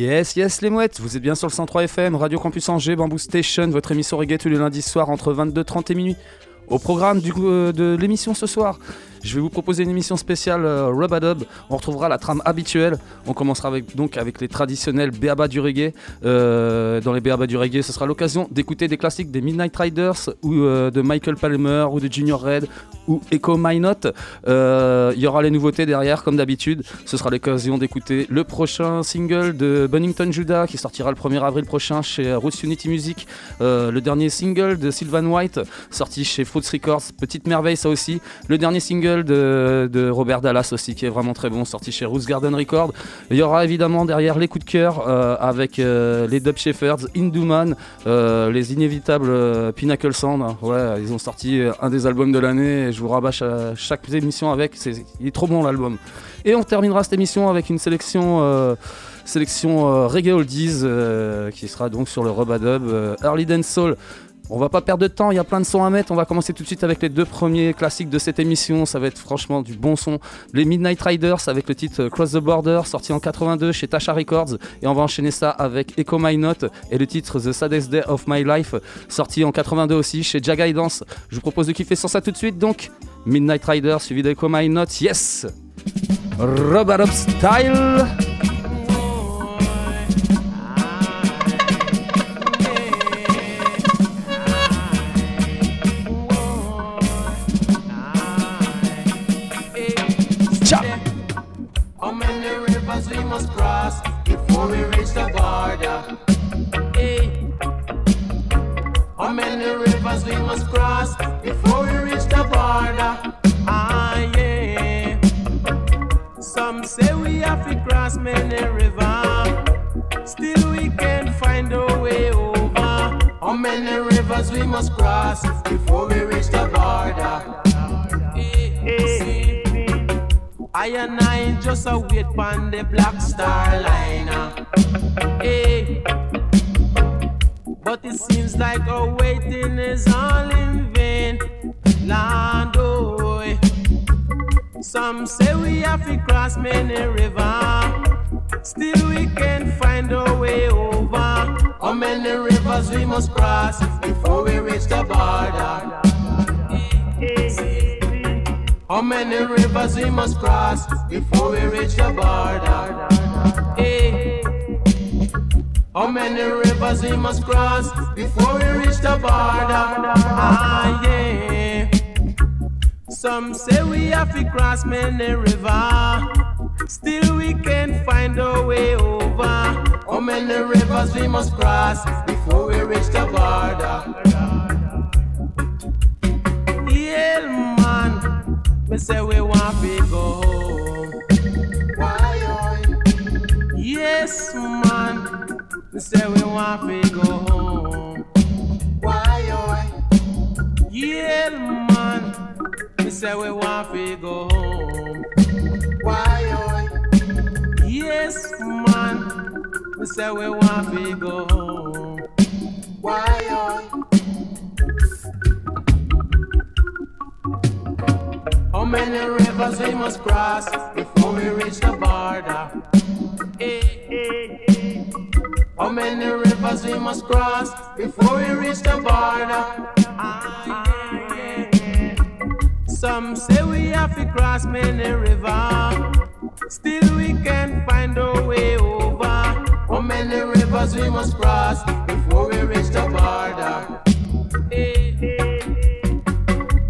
Yes, yes, les mouettes, vous êtes bien sur le 103 FM, Radio Campus Angers, Bamboo Station, votre émission reggae tous les lundis soirs entre 22h30 et minuit. Au programme du, euh, de l'émission ce soir, je vais vous proposer une émission spéciale euh. On retrouvera la trame habituelle. On commencera avec, donc avec les traditionnels Béaba du reggae. Euh, dans les Béaba du reggae, ce sera l'occasion d'écouter des classiques des Midnight Riders ou euh, de Michael Palmer ou de Junior Red ou Echo My. Euh, Il y aura les nouveautés derrière, comme d'habitude. Ce sera l'occasion d'écouter le prochain single de Bunnington Judah qui sortira le 1er avril prochain chez Roots Unity Music. Le dernier single de Sylvan White sorti chez Fruits Records. Petite merveille, ça aussi. Le dernier single de, Robert Dallas aussi qui est vraiment très bon, sorti chez Roots Garden Records. Il y aura évidemment derrière les coups de cœur euh, avec euh, les Dub Shepherds, Induman, euh, les inévitables Pinnacle Sound. Ouais, ils ont sorti un des albums de l'année et je vous rabâche chaque émission avec. C'est, il est trop bon l'album. Et on terminera cette émission avec une sélection. Reggae Oldies qui sera donc sur le Rubadub euh, Early Dance Soul. On va pas perdre de temps, il y a plein de sons à mettre. On va commencer tout de suite avec les deux premiers classiques de cette émission. Ça va être franchement du bon son. Les Midnight Riders avec le titre Cross the Border, sorti en 82 chez Tasha Records. Et on va enchaîner ça avec Echo My Note et le titre The Saddest Day of My Life, sorti en 82 aussi chez Jaga Dance. Je vous propose de kiffer sur ça tout de suite. Donc, Midnight Riders suivi d'Echo My Note. Yes! Up Style! Rivers we must cross before we reach the border? Ah, yeah. Some say we have to cross many rivers. Still we can't find a way over. How many rivers we must cross before we reach the border? Hey. I and I just a wait pon the black star liner. Hey. But it seems like our waiting is all in vain. Land oh. Eh. Some say we have to cross many rivers. Still we can't find a way over. How many rivers we must cross before we reach the border? How many rivers we must cross before we reach the border? How many rivers we must cross before we reach the border? Ah, yeah. Some say we have to cross many rivers. Still we can't find a way over. How many rivers we must cross before we reach the border? Yeah, man. Me say we want to go home. Yes, man. Say we want to go home. Why, why? Yeah, man. Me say we want to go home. Why, why? Yes, man. Me say we want to go home. Why, How many rivers we must cross before we reach the border? Eh, eh. How many rivers we must cross before we reach the border? Some say we have to cross many rivers. Still we can't find a way over. How many rivers we must cross before we reach the border?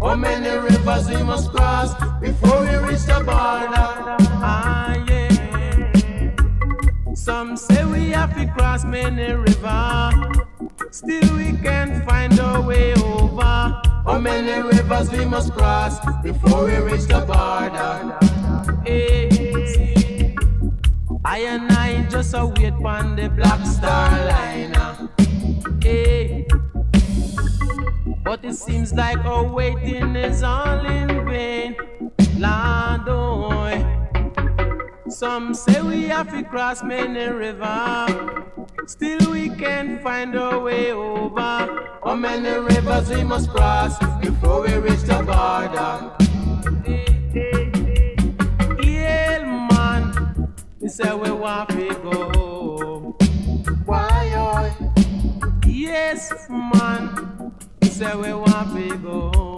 How many rivers we must cross before we reach the border? Some say we have to cross many rivers. Still we can't find our way over. How many rivers we must cross before we reach the border? Hey, I and I just a on the black star line. Hey, eh. but it seems like our waiting is all in vain. Land, oh. Some say we have to cross many rivers. Still we can't find our way over. How many rivers we must cross before we reach the border? Yeah, man, we say we want to go. Why, oh? Yes, man, we say we want to go.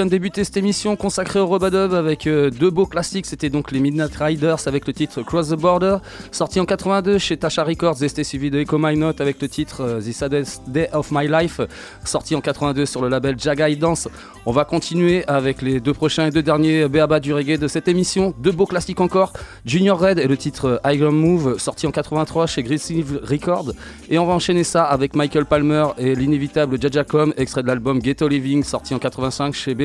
Vient de débuter cette émission consacrée au Robadub avec euh, deux beaux classiques. C'était donc les Midnight Riders avec le titre Cross the Border, sorti en 82 chez Tasha Records, et c'était suivi de Echo My Note avec le titre euh, The Saddest Day of My Life, sorti en 82 sur le label Jagai Dance. On va continuer avec les deux prochains et deux derniers béaba du reggae de cette émission. Deux beaux classiques encore, Junior Red et le titre Iron Move, sorti en 83 chez Greasy Records. Et on va enchaîner ça avec Michael Palmer et l'inévitable Jajacom, extrait de l'album Ghetto Living, sorti en 85 chez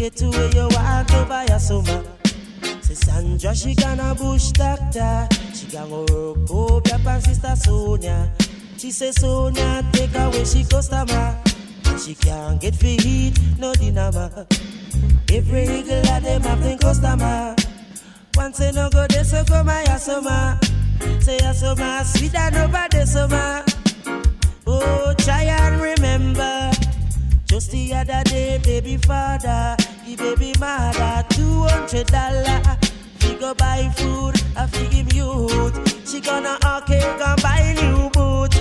Get to where you to buy a summer. Say Sandra, she gonna bush doctor. She gonna work up your sister Sonia. She say Sonia, take away she customer. She can't get feed, no dinner. Every eagle of them have them customer. Once say no go, they so come my asoma. Say asoma, sweet and over the summer. Oh, try and remember. Just the other day, baby father, the baby mother, two hundred dollar. He go buy food, I feed him youth. She gonna okay, go buy new boot.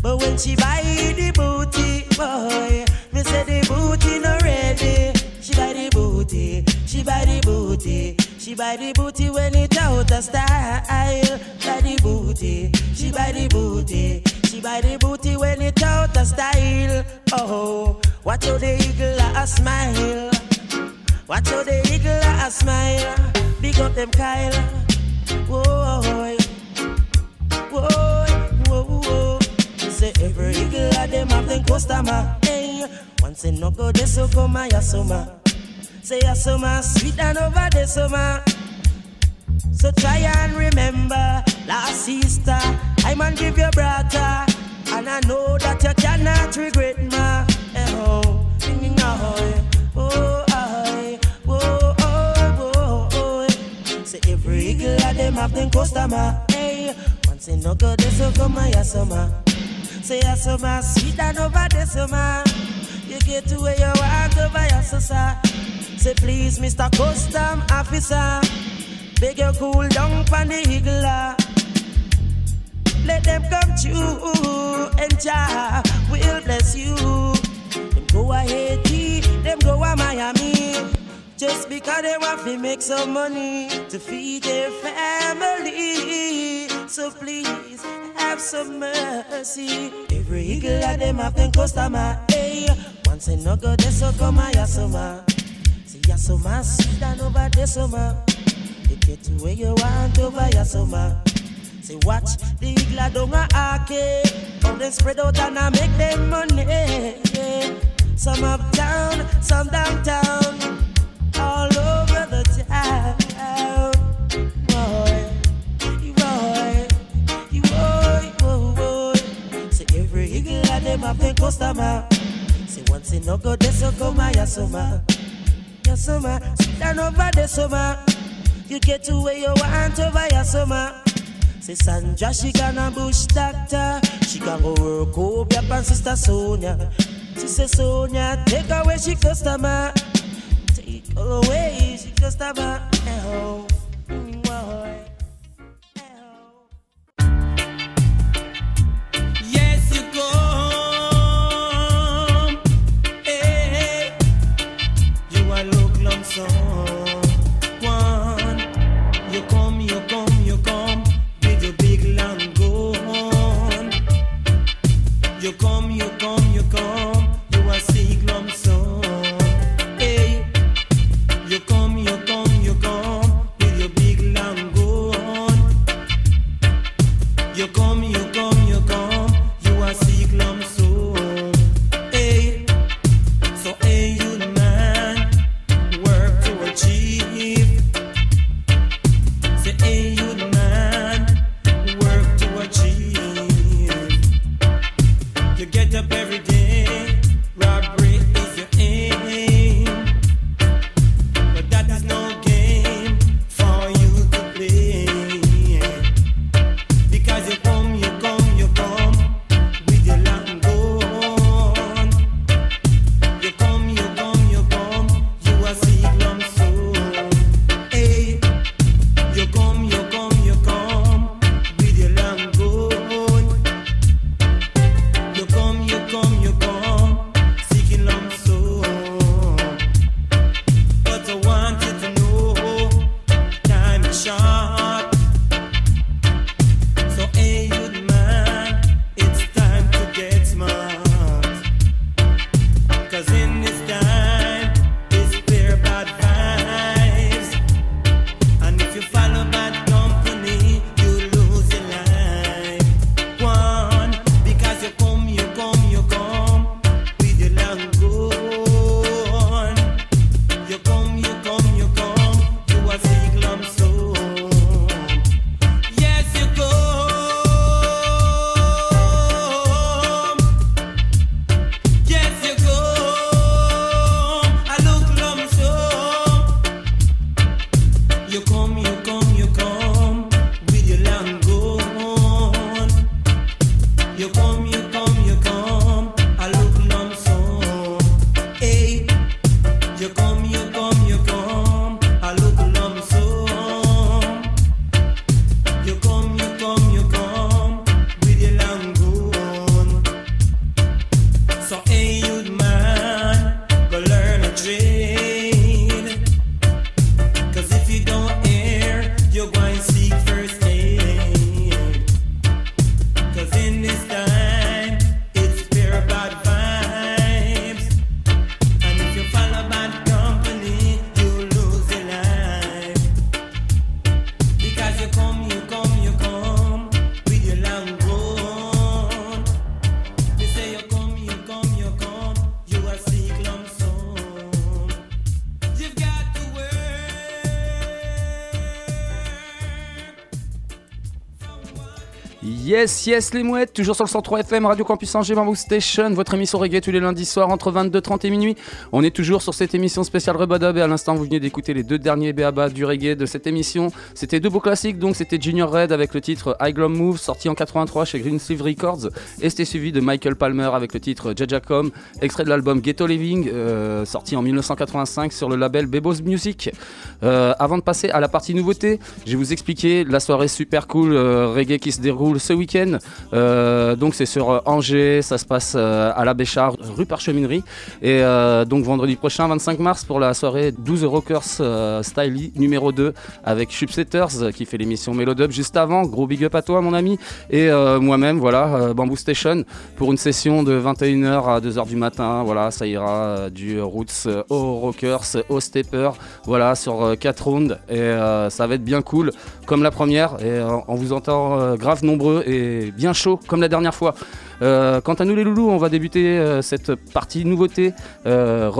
But when she buy the booty, boy, me say the booty no ready. She buy the booty, she buy the booty. She buy the booty when it out of style. Buy the booty, she buy the booty. She buy the booty when it out. Oh, watch how the eagle a smile. Watch how the eagle a smile. Big up them Kyle. Whoa, whoa, whoa, whoa. Say every eagle a them have them customer. Hey, once in no go, they so come my summer. Say a summer sweet and over the summer. So try and remember, last sister, I man give you brother, and I know that you cannot regret ma. Eh. Oh, oh, oh, oh, oh, oh, oh. oh. Say every eagle of them have them customer. Hey, eh. once in no go, they so come my summer. Say a summer sweet and over the summer. You get to where you want over your sister. Say please, Mr. Custom Officer, beg you cool down from the eagle. Ah. Let them come to and Jah will bless you. Them go a Haiti, them go a Miami. Just because they want to make some money to feed their family. So please have some mercy. Every eagle of them have them customer. Hey, once in no go, they so come a yasoma. Ya soma, sit down over there soma. You get to where you want over ya soma. Say watch the igla don't a arcade. How them spread out and I make them money. Some uptown, some downtown, all over the town. Boy, boy, boy, boy. Say every igla them have the customer. Say once in no go, this will come summer your summer. Sit down over the summer. You get to where you want over your summer. Say Sandra, she gonna bush doctor. She gonna work up your pan sister Sonia. She say Sonia, take away she customer. Take away she customer. Oh. Mm, oh, oh. Yes, yes, les mouettes, toujours sur le 103 FM, Radio Campus Angers, Bamboo Station, votre émission reggae tous les lundis soirs entre 22h30 et minuit. On est toujours sur cette émission spéciale Rebadub et à l'instant, vous venez d'écouter les deux derniers BABA du reggae de cette émission. C'était deux beaux classiques, donc c'était Junior Red avec le titre High Glom Move, sorti en 83 chez Green Sleeve Records, et c'était suivi de Michael Palmer avec le titre Jajacom, extrait de l'album Ghetto Living, euh, sorti en 1985 sur le label Bebos Music. Euh, avant de passer à la partie nouveauté, je vais vous expliquer la soirée super cool euh, reggae qui se déroule ce week-end. Euh, donc c'est sur euh, Angers, ça se passe euh, à la Béchard, rue Parcheminerie. Et donc vendredi prochain, 25 mars, pour la soirée 12 Rockers Style numéro 2 avec Chupsetters qui fait l'émission Melodub juste avant. Gros big up à toi mon ami. Et moi-même, voilà, Bamboo Station pour une session de 21h à 2h du matin. Voilà, ça ira du Roots au Rockers, au Stepper. Voilà, sur 4 rounds. Et ça va être bien cool comme la première. Et on vous entend grave nombreux et bien chaud comme la dernière fois. Euh, quant à nous les loulous, on va débuter euh, cette partie nouveauté euh,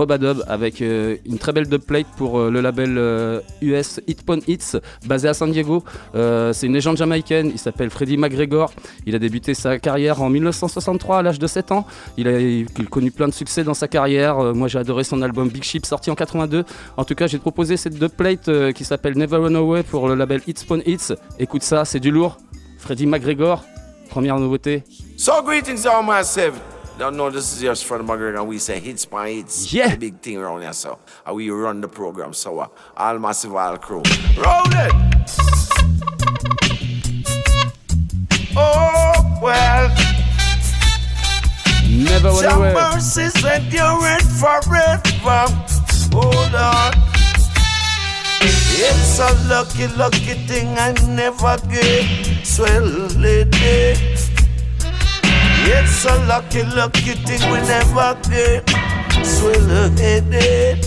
avec euh, une très belle dubplate pour le label US Hitpon Hits basé à San Diego. C'est une légende jamaïcaine, il s'appelle Freddie McGregor. Il a débuté sa carrière en 1963 à l'âge de 7 ans. Il a, connu plein de succès dans sa carrière. moi j'ai adoré son album Big Ship sorti en 82. En tout cas j'ai proposé cette dubplate qui s'appelle Never Run Away pour le label Hitpon Hits. Écoute ça, c'est du lourd. Freddie McGregor, première nouveauté. So greetings all myself. Don't know this is yours from McGregor and we say hits by hits. Yeah. The big thing around here so. And we run the program so uh, all massive all crew. Roll it! Oh well. Never went away. mercies enduring forever. Hold on. It's a lucky, lucky thing I never get swell lady. It's a lucky, lucky thing we never get swell headed.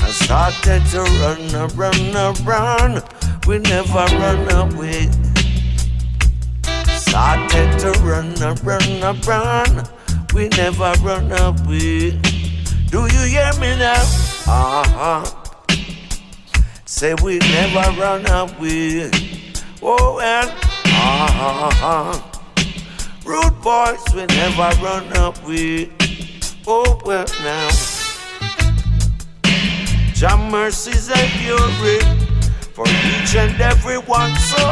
I started to run, run, run. We never run away. Started to run, run, run. We never run away. Do you hear me now? Uh huh. Say we never run away. Oh well, uh-huh. Rude boys, we never run away. Oh well now. Jah mercies endure for each and every one. So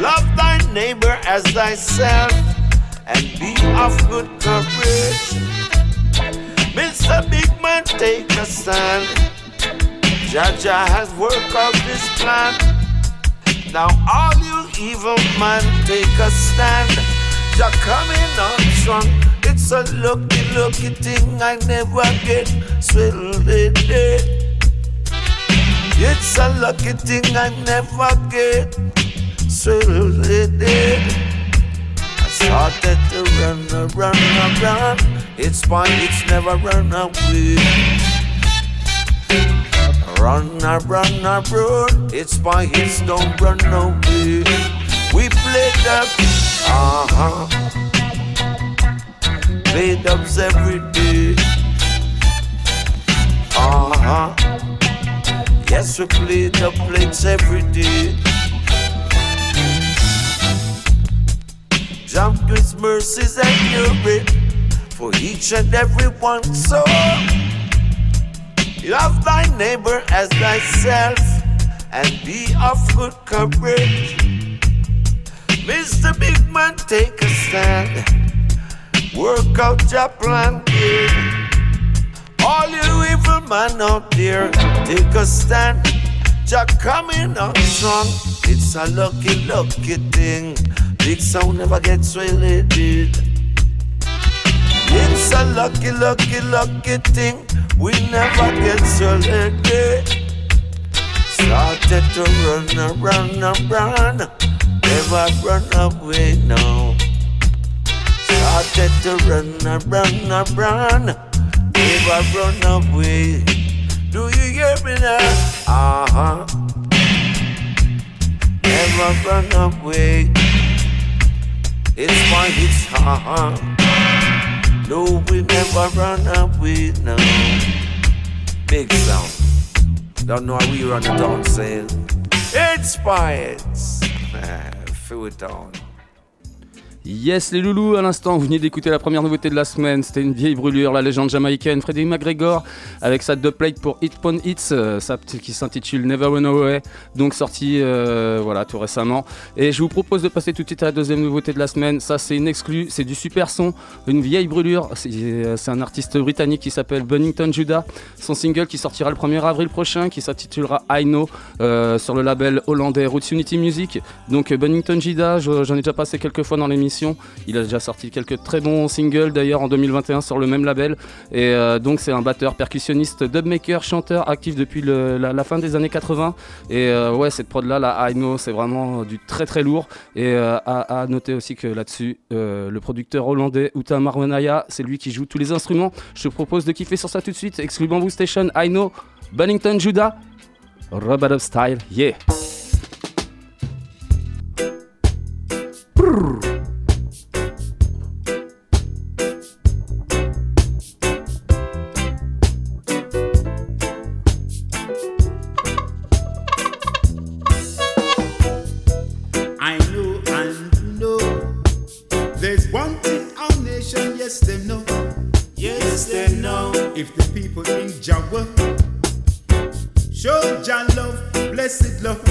love thy neighbor as thyself and be of good courage. Mr. Big Man, take a stand. Jaja has worked out this plan. Now all you evil man take a stand. Jah coming on strong. It's a lucky, lucky thing I never get swilled It's a lucky thing I never get swilled I started to run, run, run. It's my, it's never run away. Run, a run, a run. It's my hits, don't run away. We play dubs, uh huh. Play dubs every day, uh huh. Yes, we play the plates every day. Jump his mercies and fury for each and every one. So. Love thy neighbor as thyself and be of good courage. Mr. Big Man, take a stand. Work out your plan, kid. All you evil man out there, take a stand. Jah coming on strong. It's a lucky, lucky thing. Big sound never gets related. It's a lucky, lucky, lucky thing. We never get selected. Started to run, run, run. Never run away now. Started to run, run, run. Never run away. Do you hear me now? Uh huh. Never run away. It's my hits, uh huh. No, we never run away now. Big sound. Don't know how we run it down, saying. It's spires. Fill it down. Yes, les loulous, à l'instant, vous venez d'écouter la première nouveauté de la semaine. C'était une vieille brûlure, la légende jamaïcaine Freddie McGregor, avec sa plate pour Hit Pon Hits, euh, qui s'intitule Never Run Away, donc sortie euh, voilà, tout récemment. Et je vous propose de passer tout de suite à la deuxième nouveauté de la semaine. Ça, c'est une exclue, c'est du super son, une vieille brûlure. Euh, c'est un artiste britannique qui s'appelle Bunnington Judah. Son single qui sortira le 1er avril prochain, qui s'intitulera I Know, sur le label hollandais Roots Unity Music. Donc, Bunnington Judah, j'en ai déjà passé quelques fois dans l'émission il a déjà sorti quelques très bons singles d'ailleurs en 2021 sur le même label. Et euh, donc c'est un batteur, percussionniste, dubmaker, chanteur actif depuis la, fin des années 80. Et euh, ouais, cette prod là, la I Know, c'est vraiment du très très lourd. Et euh, à, noter aussi que là-dessus, le producteur hollandais Uta Marwanaya, c'est lui qui joue tous les instruments. Je te propose de kiffer sur ça tout de suite. Exclu Bamboo Station, I Know, Bennington Judah, Rub of Style, yeah. if the people in Jah. Show Jah love, blessed love.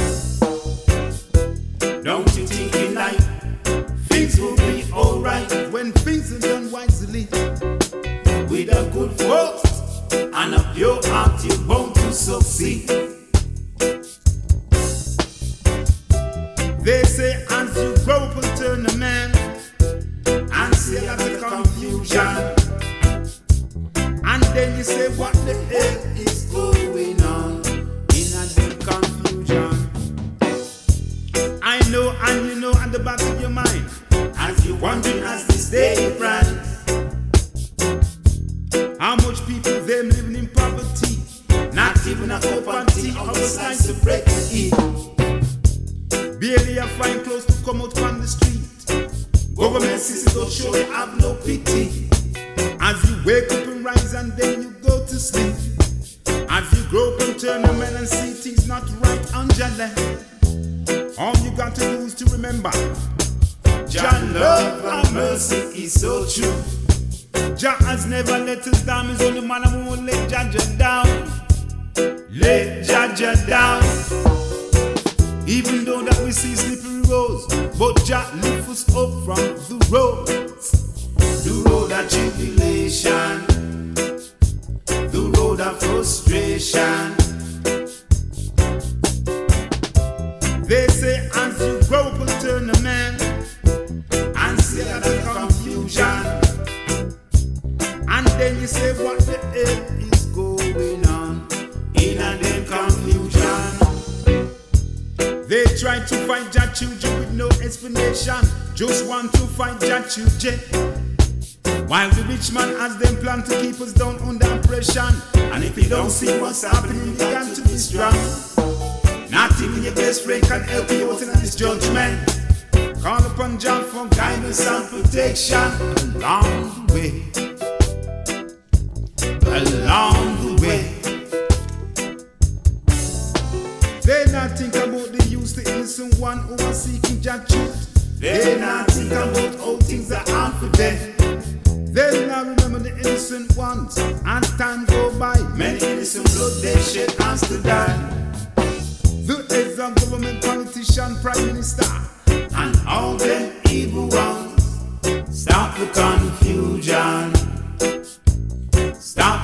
Stop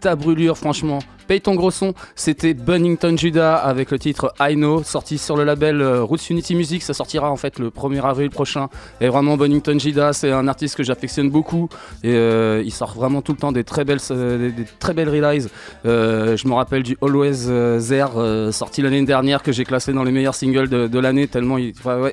ta brûlure, franchement. Paye ton gros son, c'était Bunnington Judah avec le titre I Know, sorti sur le label euh, Roots Unity Music. Ça sortira en fait le 1er avril prochain. Et vraiment, Bunnington Judah, c'est un artiste que j'affectionne beaucoup. Et euh, il sort vraiment tout le temps des très belles, euh, des, très belles. Euh, je me rappelle du Always There, sorti l'année dernière, que j'ai classé dans les meilleurs singles de, l'année, tellement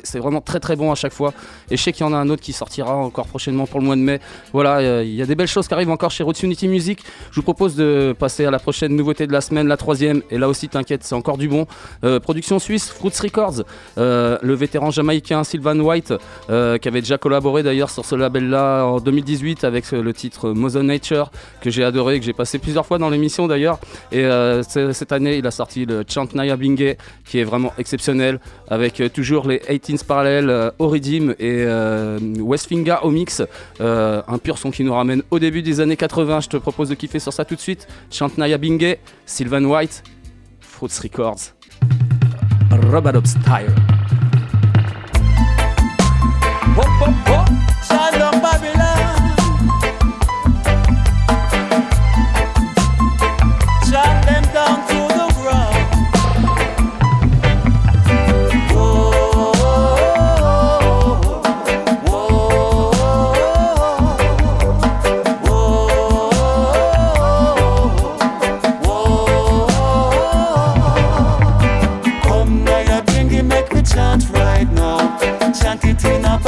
c'est vraiment très très bon à chaque fois. Et je sais qu'il y en a un autre qui sortira encore prochainement pour le mois de mai. Voilà, il y a des belles choses qui arrivent encore chez Roots Unity Music. Je vous propose de passer à la prochaine de la semaine, la troisième. Et là aussi, t'inquiète, c'est encore du bon. Euh, production suisse, Fruits Records. Euh, le vétéran jamaïcain Sylvan White, euh, qui avait déjà collaboré d'ailleurs sur ce label-là en 2018 avec le titre Mother Nature, que j'ai adoré, que j'ai passé plusieurs fois dans l'émission d'ailleurs. Et cette année, il a sorti le Chant Naya Bingue, qui est vraiment exceptionnel, avec toujours les 18s parallèles Redeem et Westfinga au mix. Un pur son qui nous ramène au début des années 80. Je te propose de kiffer sur ça tout de suite. Chant Naya Sylvan White, Fruits Records, Robot Style. Chant it in a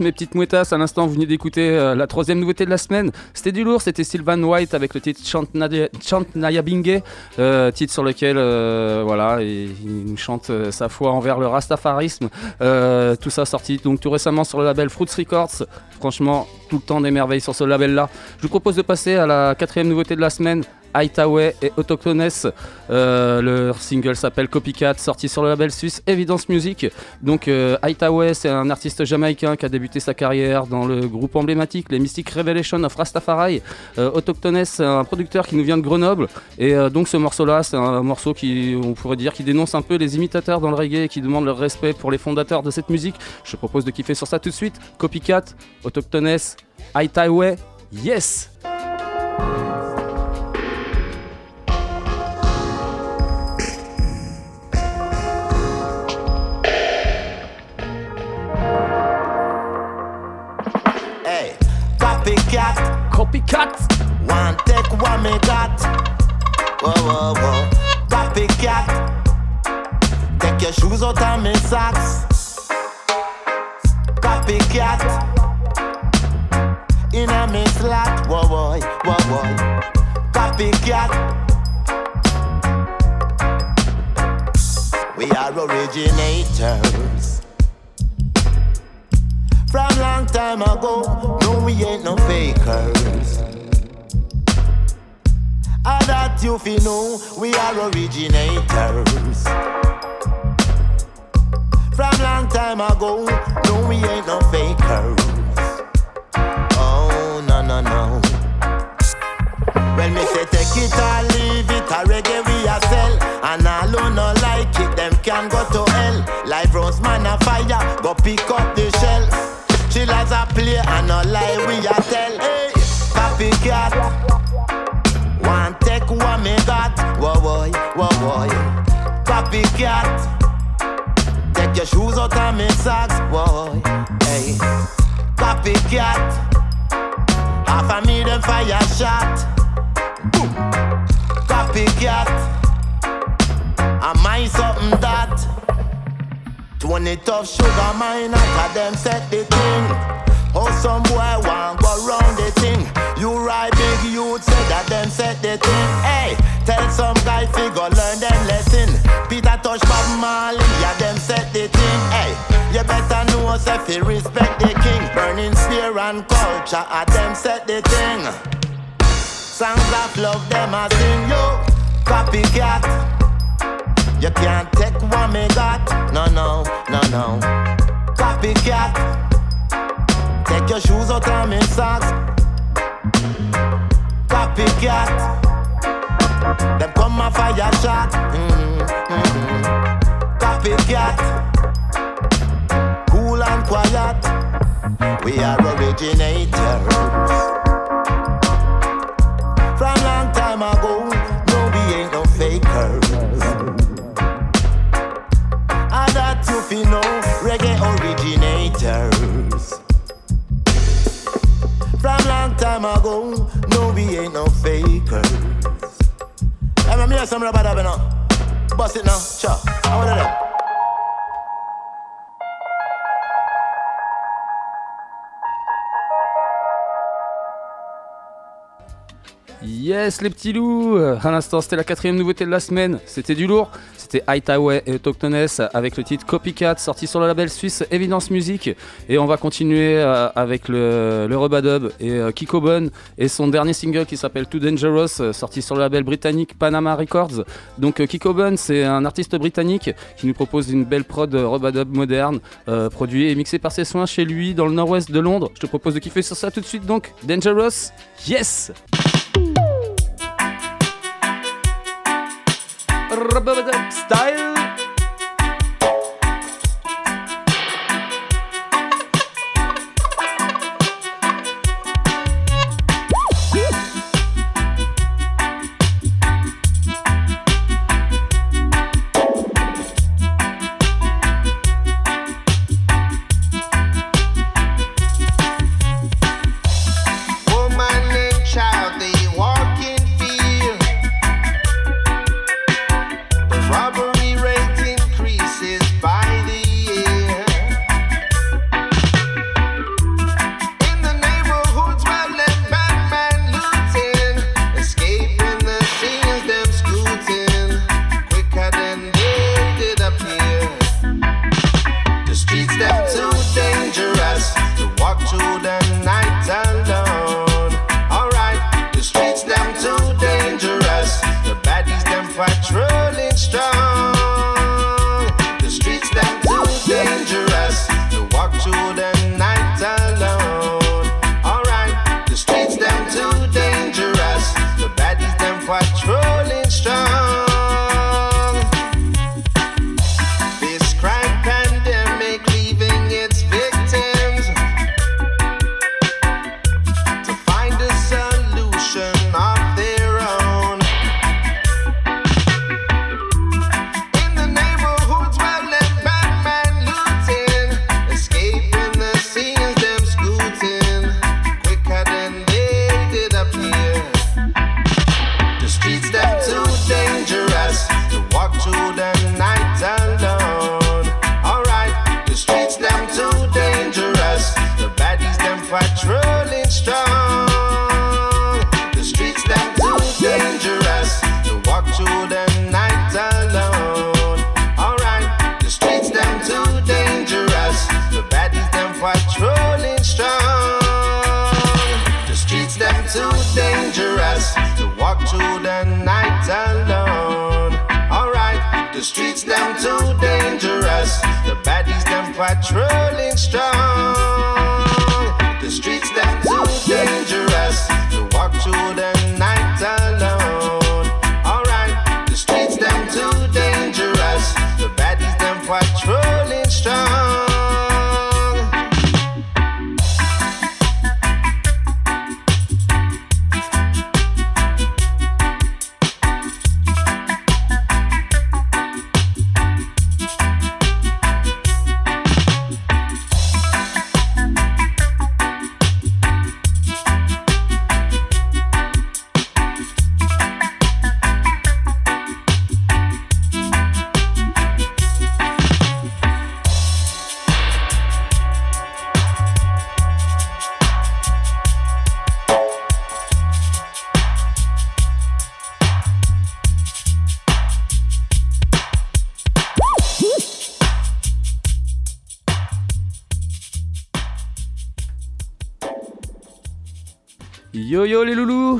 Mes petites mouettas, à l'instant vous venez d'écouter euh, la troisième nouveauté de la semaine. C'était du lourd, c'était Sylvan White avec le titre Chant, Nadia- Chant Naya Bingue, euh, titre sur lequel euh, voilà, il nous chante euh, sa foi envers le rastafarisme. Tout ça sorti donc tout récemment sur le label Fruits Records. Franchement, tout le temps des merveilles sur ce label-là. Je vous propose de passer à la quatrième nouveauté de la semaine. Hightaway et Autochtones. Euh, leur single s'appelle Copycat, sorti sur le label suisse Evidence Music. Donc euh, c'est un artiste jamaïcain qui a débuté sa carrière dans le groupe emblématique les Mystic Revelation of Rastafari. Euh, Autochtones, c'est un producteur qui nous vient de Grenoble. Et euh, donc ce morceau-là, c'est un morceau qui, on pourrait dire, qui dénonce un peu les imitateurs dans le reggae et qui demande leur respect pour les fondateurs de cette musique. Je propose de kiffer sur ça tout de suite. Copycat, Autochtones, Hightaway, yes! Copycat! one take what me got. Whoa, whoa, whoa. Copycat, take your shoes out of me socks. Copycat, in a me slot. Whoa, whoa, whoa, whoa. Copycat. We are originators. From long time ago, no, we ain't no fakers. I that you fi know, we are originators. From long time ago, no, we ain't no fakers. Oh, no, no, no. When me say take it or leave it, a Copycat. Take your shoes out of me socks, boy. Hey, copycat. Half a them fire shot. Boom. Copycat. I mind something that? Twenty tough sugar mine, I them set the thing. Oh, some boy want go round the thing. You ride big youth, say that them set the thing. Hey, tell some guy fi go learn them lesson. Peter Tosh Bob Marley, yeah, them set the thing. Hey, you better know say fi respect the king. Burning spear and culture, I them set the thing. Songs of love, them a sing yo. Copycat. You can't take what me got. No, no, no, no. Copycat. Take your shoes out of me socks. Copycat. Them come a fire shot. Mm, Copycat. Cool and quiet. We are originators. From long time ago, no, we ain't no fakers. And that you fi know, reggae originators. From long time ago, no, we ain't no fakers. Hey, man, me hear some rubber. Yes les petits loups. À l'instant c'était la quatrième nouveauté de la semaine, c'était du lourd, c'était Hightaway et Autochtones avec le titre Copycat sorti sur le label suisse Evidence Music. Et on va continuer euh, avec le, le Rubadub et euh, Kiko Bun et son dernier single qui s'appelle Too Dangerous euh, sorti sur le label britannique Panama Records. Donc Kiko Bun c'est un artiste britannique qui nous propose une belle prod Rubadub moderne produit et mixé par ses soins chez lui dans le nord-ouest de Londres. Je te propose de kiffer sur ça tout de suite donc. Dangerous Yes style. Patrolling strong.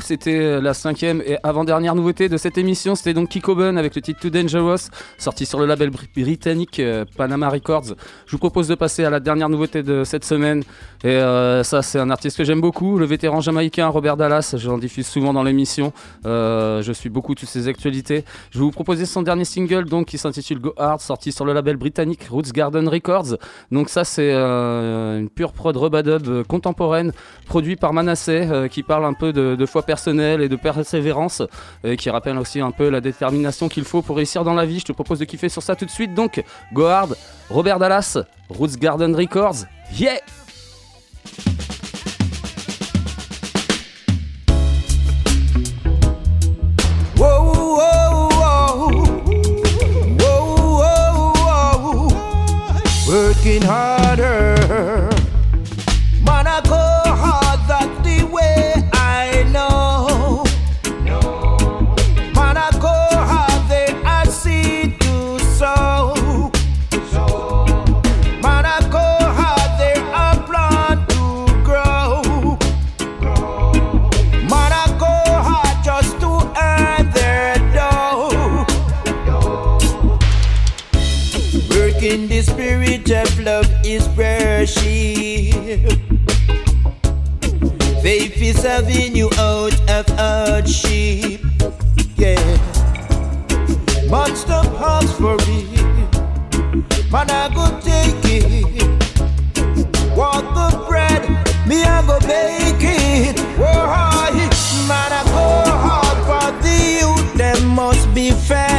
C'était euh, la cinquième et avant-dernière nouveauté de cette émission, c'était donc Kiko Bun avec le titre Too Dangerous, sorti sur le label br- britannique euh, Panama Records. Je vous propose de passer à la dernière nouveauté de cette semaine, et euh, ça c'est un artiste que j'aime beaucoup, le vétéran jamaïcain Robert Dallas, j'en diffuse souvent dans l'émission, Euh, je suis beaucoup toutes ses actualités. Je vais vous proposer son dernier single donc qui s'intitule Go Hard, sorti sur le label britannique Roots Garden Records. Donc ça c'est euh, une pure prod euh, contemporaine produit par Manasseh, qui parle un peu de, de foi personnelle et de persévérance, et qui rappelle aussi un peu la détermination qu'il faut pour réussir dans la vie. Je te propose de kiffer sur ça tout de suite. Donc, Go Hard, Robert Dallas, Roots Garden Records, yeah! Working hard. Faith is having you out of hardship. Yeah. Man, stop hands for it. Man, I go take it. Walk the bread, me I go bake it. Whoa, man, I go hard for the youth, them must be fed.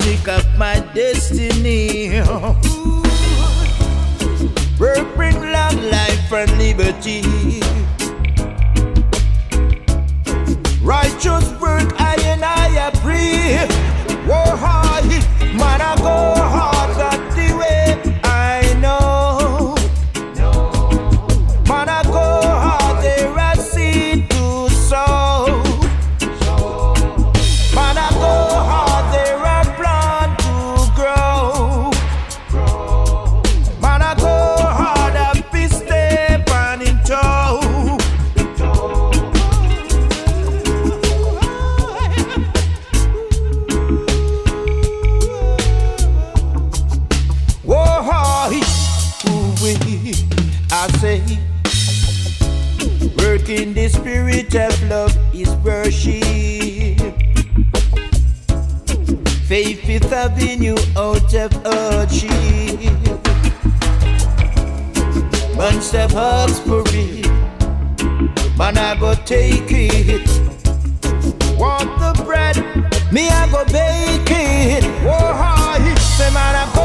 pick up my destiny. Work bring long life, and liberty. Righteous I say, working the spirit of love is worship. Faith is avenue out of hardship. Man step hard for it, man I go take it. Want the bread, me I go bake it. Whoa, say man I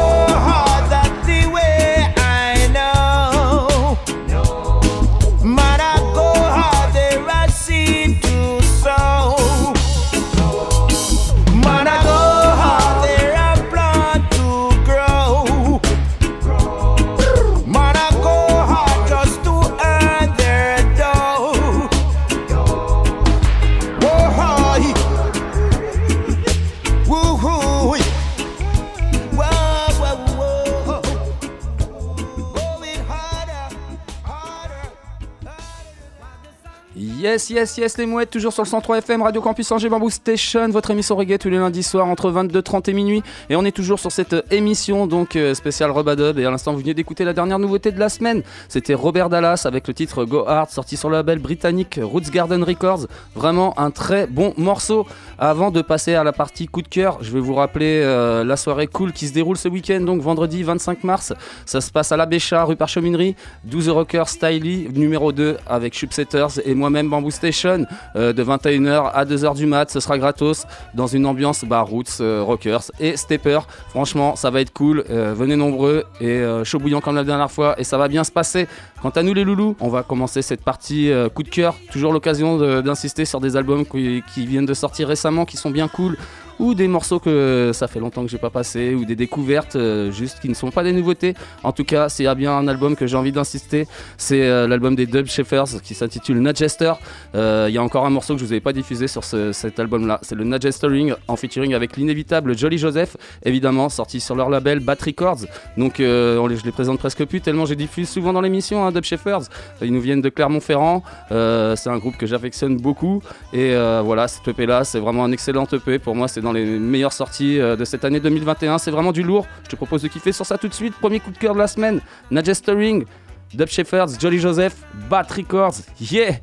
Yes, yes, yes, les mouettes, toujours sur le 103 FM, Radio Campus Angers Bamboo Station, votre émission reggae tous les lundis soirs entre 22h30 et minuit. Et on est toujours sur cette euh, émission, donc euh, spéciale Rubadub. Et à l'instant, vous venez d'écouter la dernière nouveauté de la semaine. C'était Robert Dallas avec le titre Go Hard, sorti sur le label britannique Roots Garden Records. Vraiment un très bon morceau. Avant de passer à la partie coup de cœur, je vais vous rappeler euh, la soirée cool qui se déroule ce week-end, donc vendredi 25 mars. Ça se passe à la Bécha, rue Parcheminerie, 12 Rockers Styly, numéro 2 avec Chupsetters et moi-même Bamboo Station euh, de 21h à 2h du mat. Ce sera gratos dans une ambiance bah, Roots, euh, Rockers et Stepper. Franchement, ça va être cool. Euh, venez nombreux et chaud bouillant comme la dernière fois et ça va bien se passer. Quant à nous les loulous, on va commencer cette partie coup de cœur. Toujours l'occasion d'insister sur des albums qui viennent de sortir récemment, qui sont bien cool. Ou des morceaux que ça fait longtemps que j'ai pas passé, ou des découvertes euh, juste qui ne sont pas des nouveautés. En tout cas, s'il y a bien un album que j'ai envie d'insister, c'est euh, l'album des Dub Shepherds qui s'intitule Nadjester. Euh, Il y a encore un morceau que je vous avais pas diffusé sur ce- cet album-là, c'est le Nadjestering en featuring avec l'inévitable Jolly Joseph, évidemment sorti sur leur label Bat Records. Donc je les présente presque plus tellement j'ai diffuse souvent dans l'émission hein, Dub Shepherds. Ils nous viennent de Clermont-Ferrand. C'est un groupe que j'affectionne beaucoup et voilà, cet EP là, c'est vraiment un excellent EP. Pour moi, c'est dans les meilleures sorties euh, de cette année 2021. C'est vraiment du lourd. Je te propose de kiffer sur ça tout de suite. Premier coup de cœur de la semaine Nadjestering, Dub Shepherds, Jolly Joseph, Bat Records. Yeah!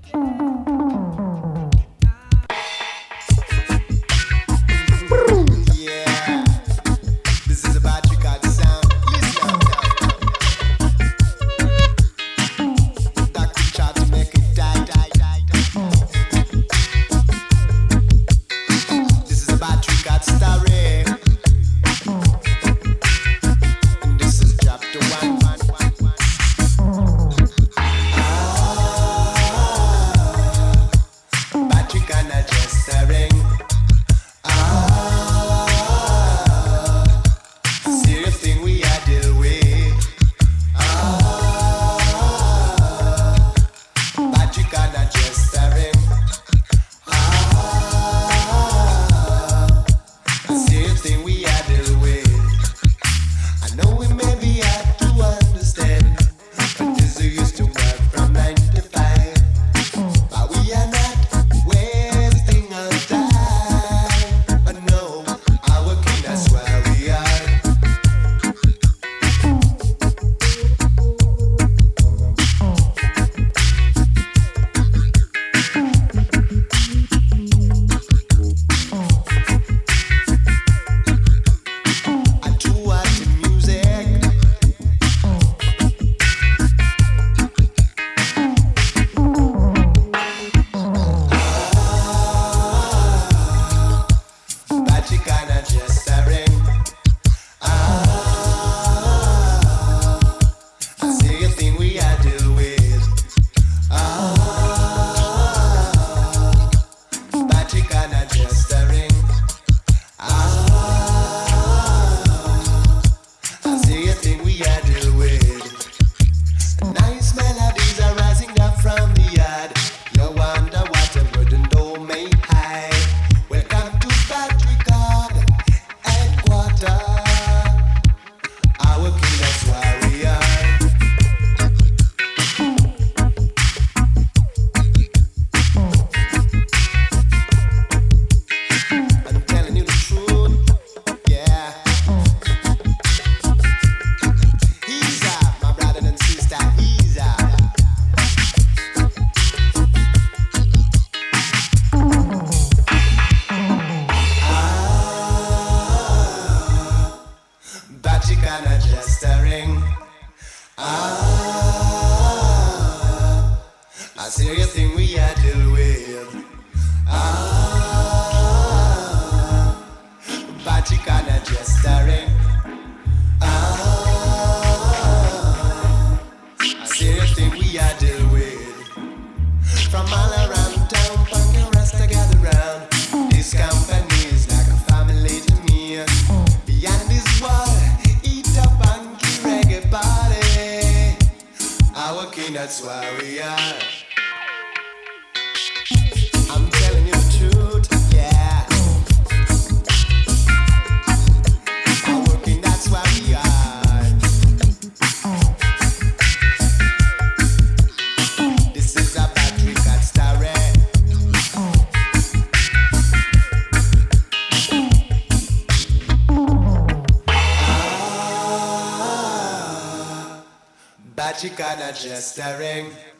magic and a ring.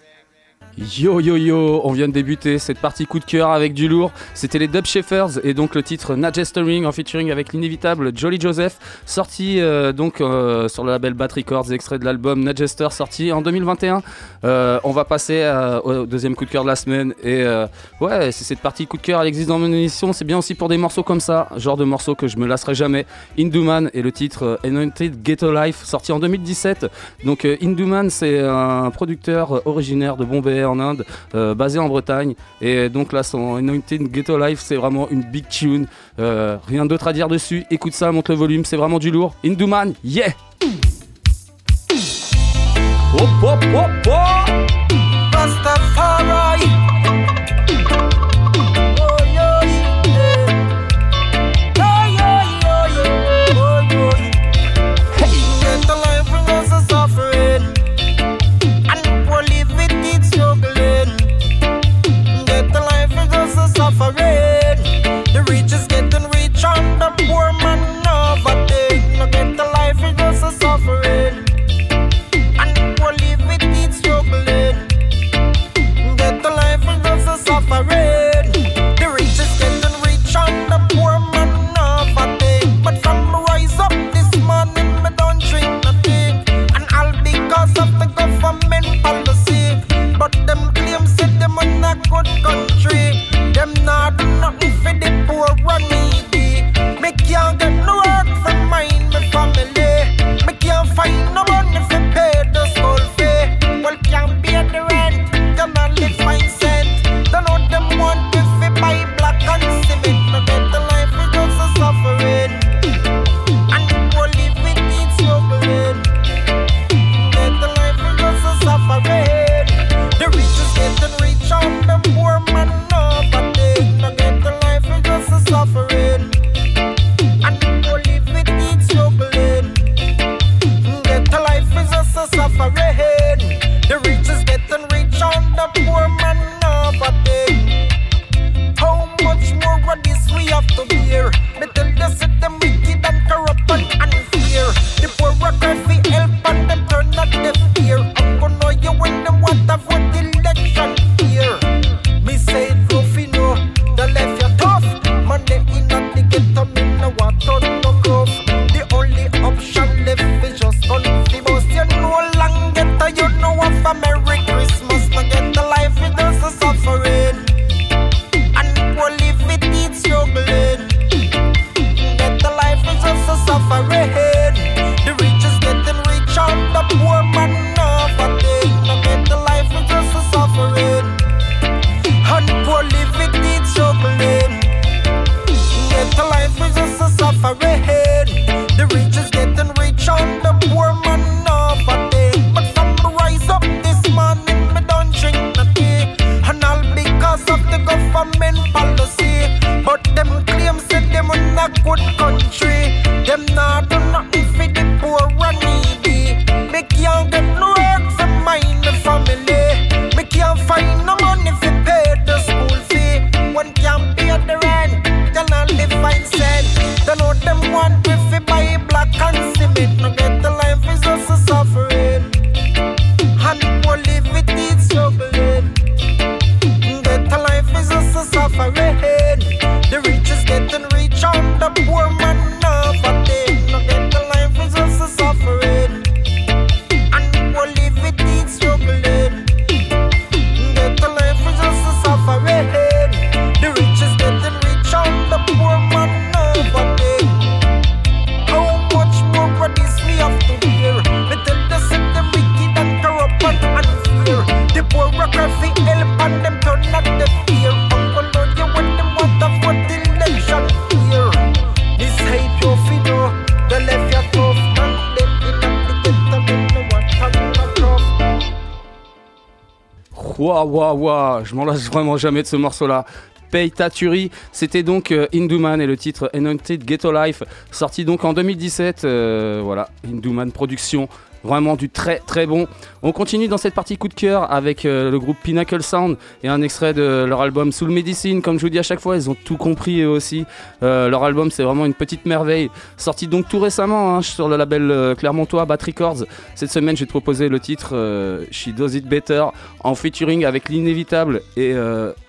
Yo yo yo, on vient de débuter cette partie coup de cœur avec du lourd. C'était les Dub Shepherds et donc le titre Nagestering en featuring avec l'inévitable Jolly Joseph, sorti euh, donc euh, sur le label Bat Records, extrait de l'album Nagester, sorti en 2021. Euh, on va passer au deuxième coup de cœur de la semaine et ouais, c'est cette partie coup de cœur, elle existe dans mon émission. C'est bien aussi pour des morceaux comme ça, genre de morceaux que je me lasserai jamais. Induman et le titre Anointed Ghetto Life, sorti en 2017. Donc Induman, c'est un producteur originaire de Bombay en Inde, euh, basé en Bretagne. Et donc là, son Anointed Ghetto Life, c'est vraiment une big tune. Euh, rien d'autre à dire dessus. Écoute ça, monte le volume, c'est vraiment du lourd. Induman, yeah! Hop, hop, hop, hop! them claim say them in a good country. Them not do nothing for the poor and needy. Me can't get Waouh, waouh, je m'en lasse vraiment jamais de ce morceau-là. Pei Taturi, c'était donc euh, Hinduman et le titre Anointed Ghetto Life, sorti donc en 2017. euh, voilà, Hinduman Production, vraiment du très très bon. On continue dans cette partie coup de cœur avec euh, le groupe Pinnacle Sound et un extrait de leur album Soul Medicine. Comme je vous dis à chaque fois, ils ont tout compris eux aussi. Euh, leur album, c'est vraiment une petite merveille. Sorti donc tout récemment hein, sur le label euh, Clermontois Bat Records. Cette semaine, je vais te proposer le titre She Does It Better en featuring avec l'inévitable et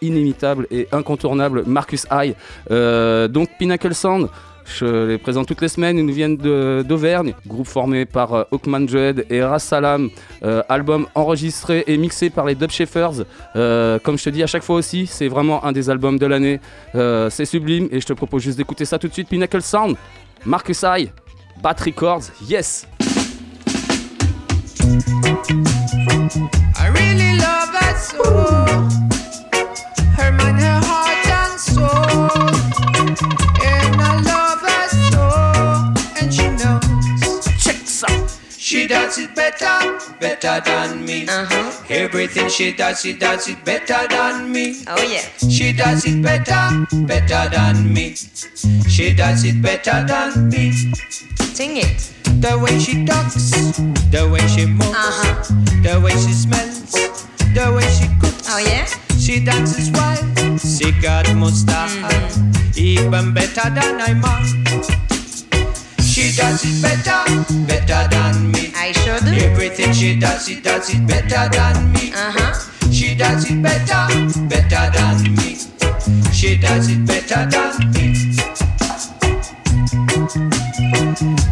inimitable et incontournable Marcus High. Donc Pinnacle Sound. Je les présente toutes les semaines, ils nous viennent d'Auvergne, groupe formé par euh, Hawkman Jed et Ras Salam, euh, album enregistré et mixé par les Dub. Euh, comme je te dis à chaque fois aussi, c'est vraiment un des albums de l'année. Euh, c'est sublime et je te propose juste d'écouter ça tout de suite. Pinnacle Sound, Marcus High, Bat Records, yes! Does it better, better than me. Uh-huh. Everything she does, she does it better than me. Oh yeah. She does it better, better than me. She does it better than me. Sing it. The way she talks, the way she moves, Uh-huh. the way she smells, the way she cooks. Oh yeah. She dances wild, she got mustache, Mm-hmm. even better than I man. She does it better, better than me. I sure do. Everything she does, she does it better than me. Uh huh. She does it better, better than me. She does it better than me.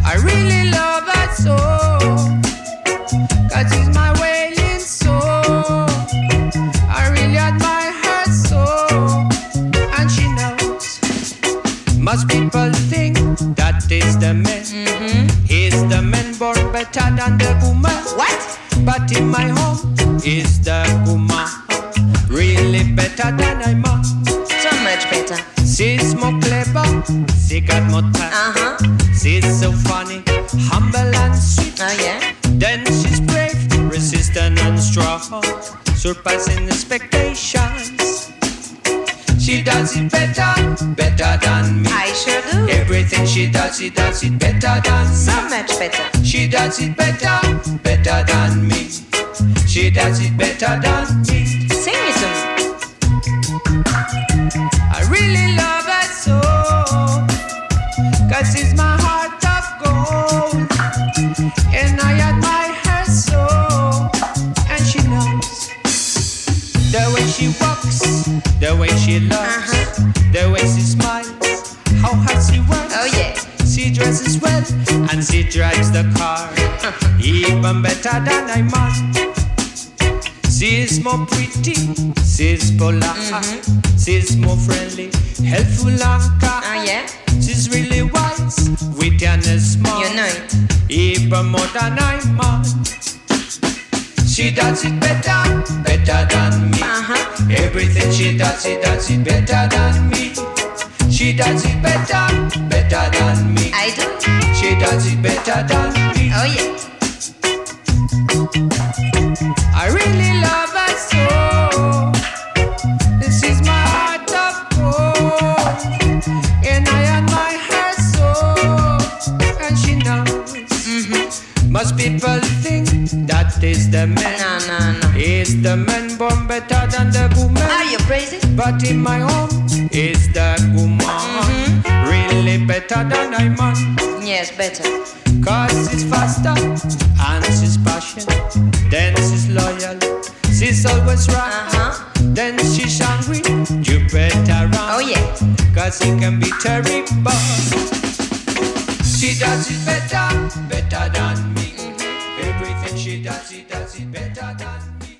I really love her so. Cause it's my wailing soul. I really admire her so. And she knows. Most people think that is the man. Is the man born better than the woman? What? But in my home is the woman. Really better than I man. So much better. She's more clever, she got more time. Uh huh. She's so funny, humble and sweet. Oh yeah. Then she's brave, resistant and strong, surpassing expectations. She does it better, better than me. I sure do. Everything she does, she does it better than me. So much better. She does it better, better than me. She does it better than me. Sing it to me. I really love the way she loves, Uh-huh. the way she smiles, how hard she works. Oh yeah. She dresses well and she drives the car even better than I must. She's more pretty, she's polite, she's more friendly, helpful and kind. Oh yeah. She's really wise, witty and smart, You know it. even more than I man. She does it better, better than me. Uh-huh. Everything she does, she does it better than me. She does it better, better than me. I do. She does it better than me. Oh yeah. Crazy? But in my home is the woman really better than I man. Yes, better. Cause she's faster and she's passionate. Then she's loyal. She's always right. Uh-huh. Then she's angry. You better run. Oh yeah. Cause it can be terrible. She does it better, better than me. Everything she does, she does it better than me.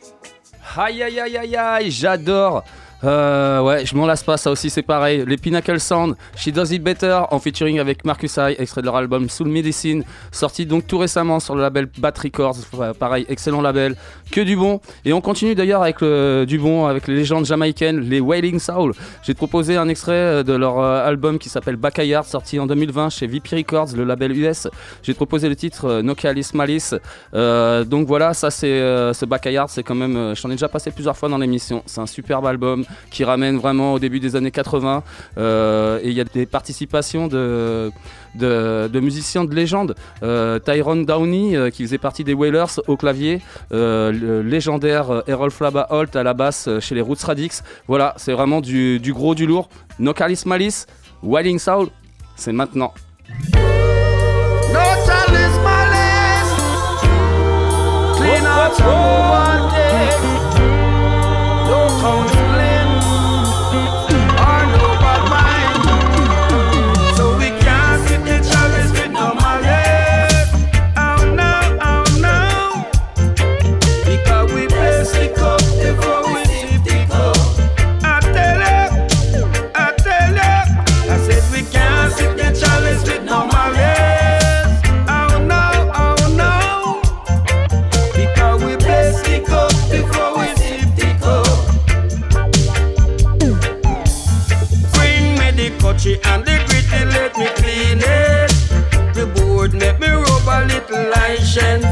Aïe aïe aïe aïe aïe, j'adore Euh, ouais, je m'en lasse pas, ça aussi c'est pareil. Les Pinnacle Sound, She Does It Better, en featuring avec Marcus I, extrait de leur album Soul Medicine, sorti donc tout récemment sur le label Bat Records. Pareil, excellent label, que du bon. Et on continue d'ailleurs avec le, du bon, avec les légendes jamaïcaines, les Wailing Soul. J'ai proposé un extrait euh, de leur euh, album qui s'appelle Backyard, sorti en 2020 chez VP Records, le label US. J'ai proposé le titre euh, Nokialis Malice. Euh, donc voilà, ça c'est ce Backyard, c'est quand même, j'en ai déjà passé plusieurs fois dans l'émission. C'est un superbe album qui ramène vraiment au début des années 80 euh, et il y a des participations de, musiciens de légende. Euh, Tyrone Downey euh, qui faisait partie des Wailers au clavier, euh, le légendaire Errol Flaba Holt à la basse chez les Roots Radix. Voilà, c'est vraiment du, gros, du lourd. Nokalis Malice, Wailing Soul, c'est maintenant. No and the gritty, let me clean it. The board make me rub a little license.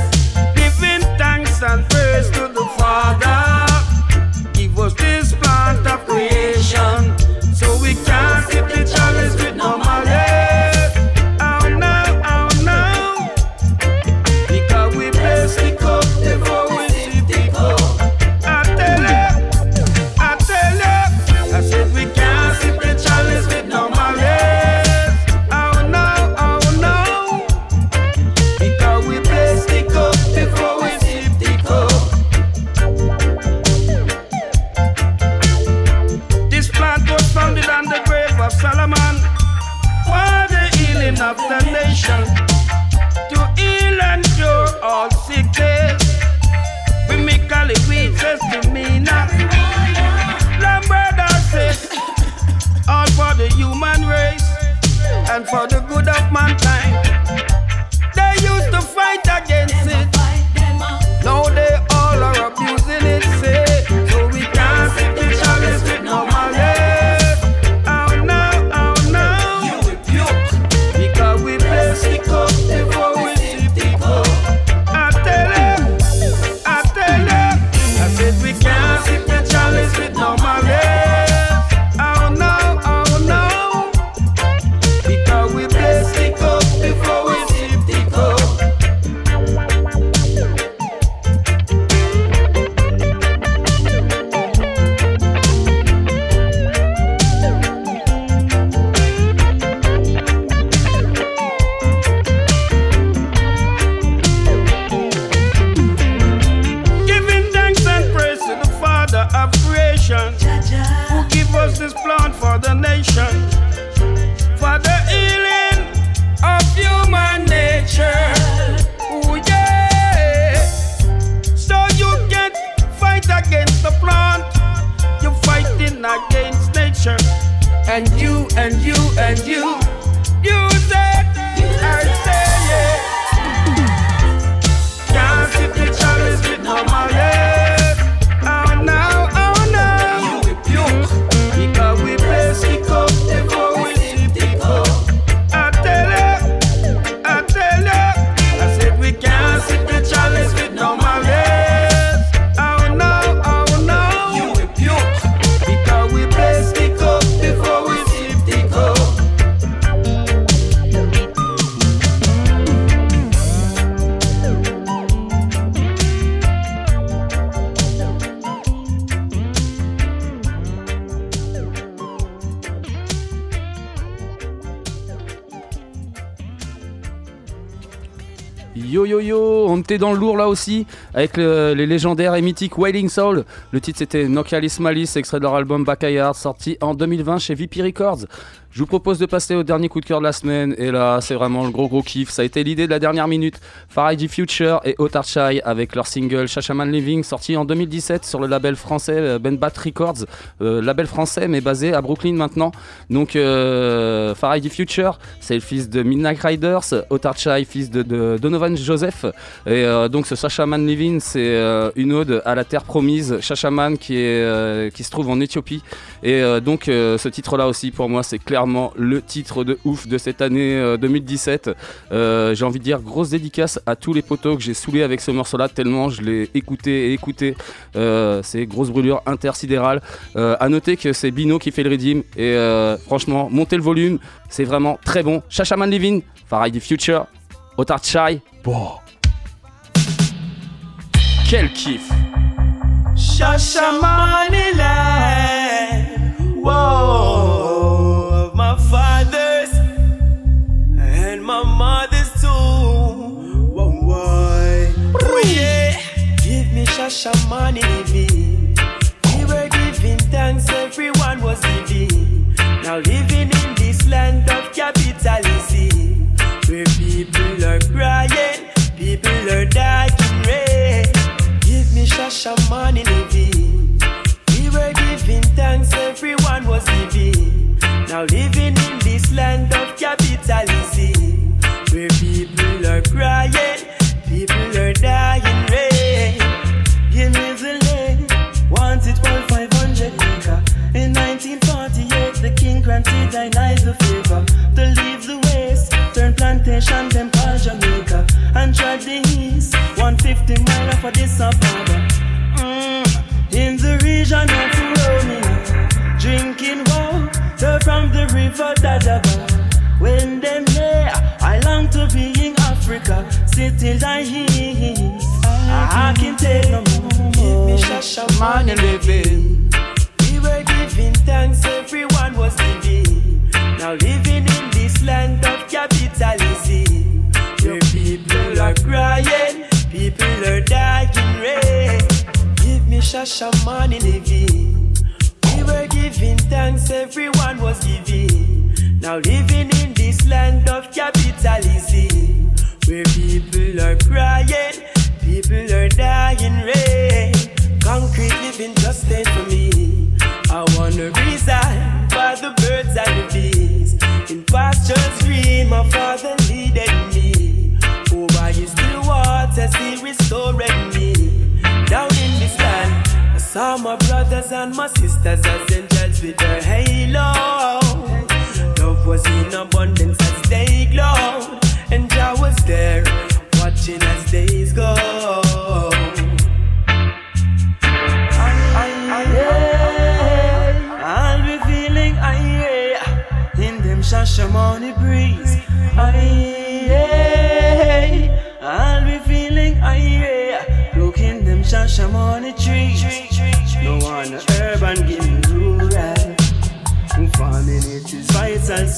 Dans le lourd là aussi avec le- les légendaires et mythiques Wailing Soul. Le titre c'était Nokialis Malice, extrait de leur album Backyard, sorti en 2020 chez VP Records. Je vous propose de passer au dernier coup de cœur de la semaine. Et là, c'est vraiment le gros gros kiff. Ça a été l'idée de la dernière minute. Faraday Future et Otar Chai avec leur single Shashaman Living, sorti en 2017 sur le label français euh, Ben Bat Records. Euh, label français, mais basé à Brooklyn maintenant. Donc, euh, Future, c'est le fils de Midnight Riders. Otar Chai, fils de, Donovan Joseph. Et euh, donc, ce Shashaman Living, c'est euh, une ode à la terre promise. Shashaman qui, qui se trouve en Éthiopie. Et donc ce titre-là aussi pour moi c'est clairement le titre de ouf de cette année euh, 2017. Euh, j'ai envie de dire grosse dédicace à tous les poteaux que j'ai saoulés avec ce morceau-là tellement je l'ai écouté et écouté. Euh, c'est grosse brûlure intersidérale. Euh, à noter que c'est Bino qui fait le redeem et euh, franchement montez le volume, c'est vraiment très bon. Shashaman Living, Faraday Future, Otar Chai. Bon. Quel kiff Shashamaniland, whoa, Shashamani living. We were giving thanks, everyone was giving. Now living in this land of capitalism, where people are crying, people are dying. Red. Give me Shashamani living. We were giving thanks, everyone was giving. Now living in this land of capitalism, where people are crying, I the favor to leave the west, turn plantation, them call Jamaica, and trod the east, 150 mile for this border. Mm, in the region of Oromia, drinking water from the river Dadaba. When them there, I long to be in Africa, sitting like east. I can't take no more. Give me Shashamani living. We were giving thanks, everyone was giving. Now living in this land of capitalism, where people are crying, people are dying. Red. Give me Shashamani living. We were giving thanks, everyone was giving. Now living in this land of capitalism, where people are crying, people are dying. Red. Concrete living just ain't for me. I wanna resign pastures green, my father leaded me. Over his still waters, he restored me. Down in this land, I saw my brothers and my sisters as angels with their halo. Love was in abundance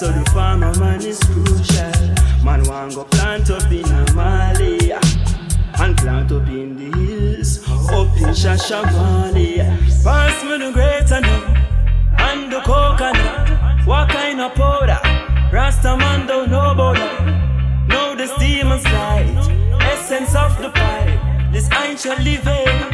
so the farmer man is crucial. Man want go plant up in Amalia and plant up in the hills, up in Shashamani. Pass me the greater now and the coconut. What kind of powder? Rasta man don't know about that. Know the demons light, essence of the pipe. This ancient living,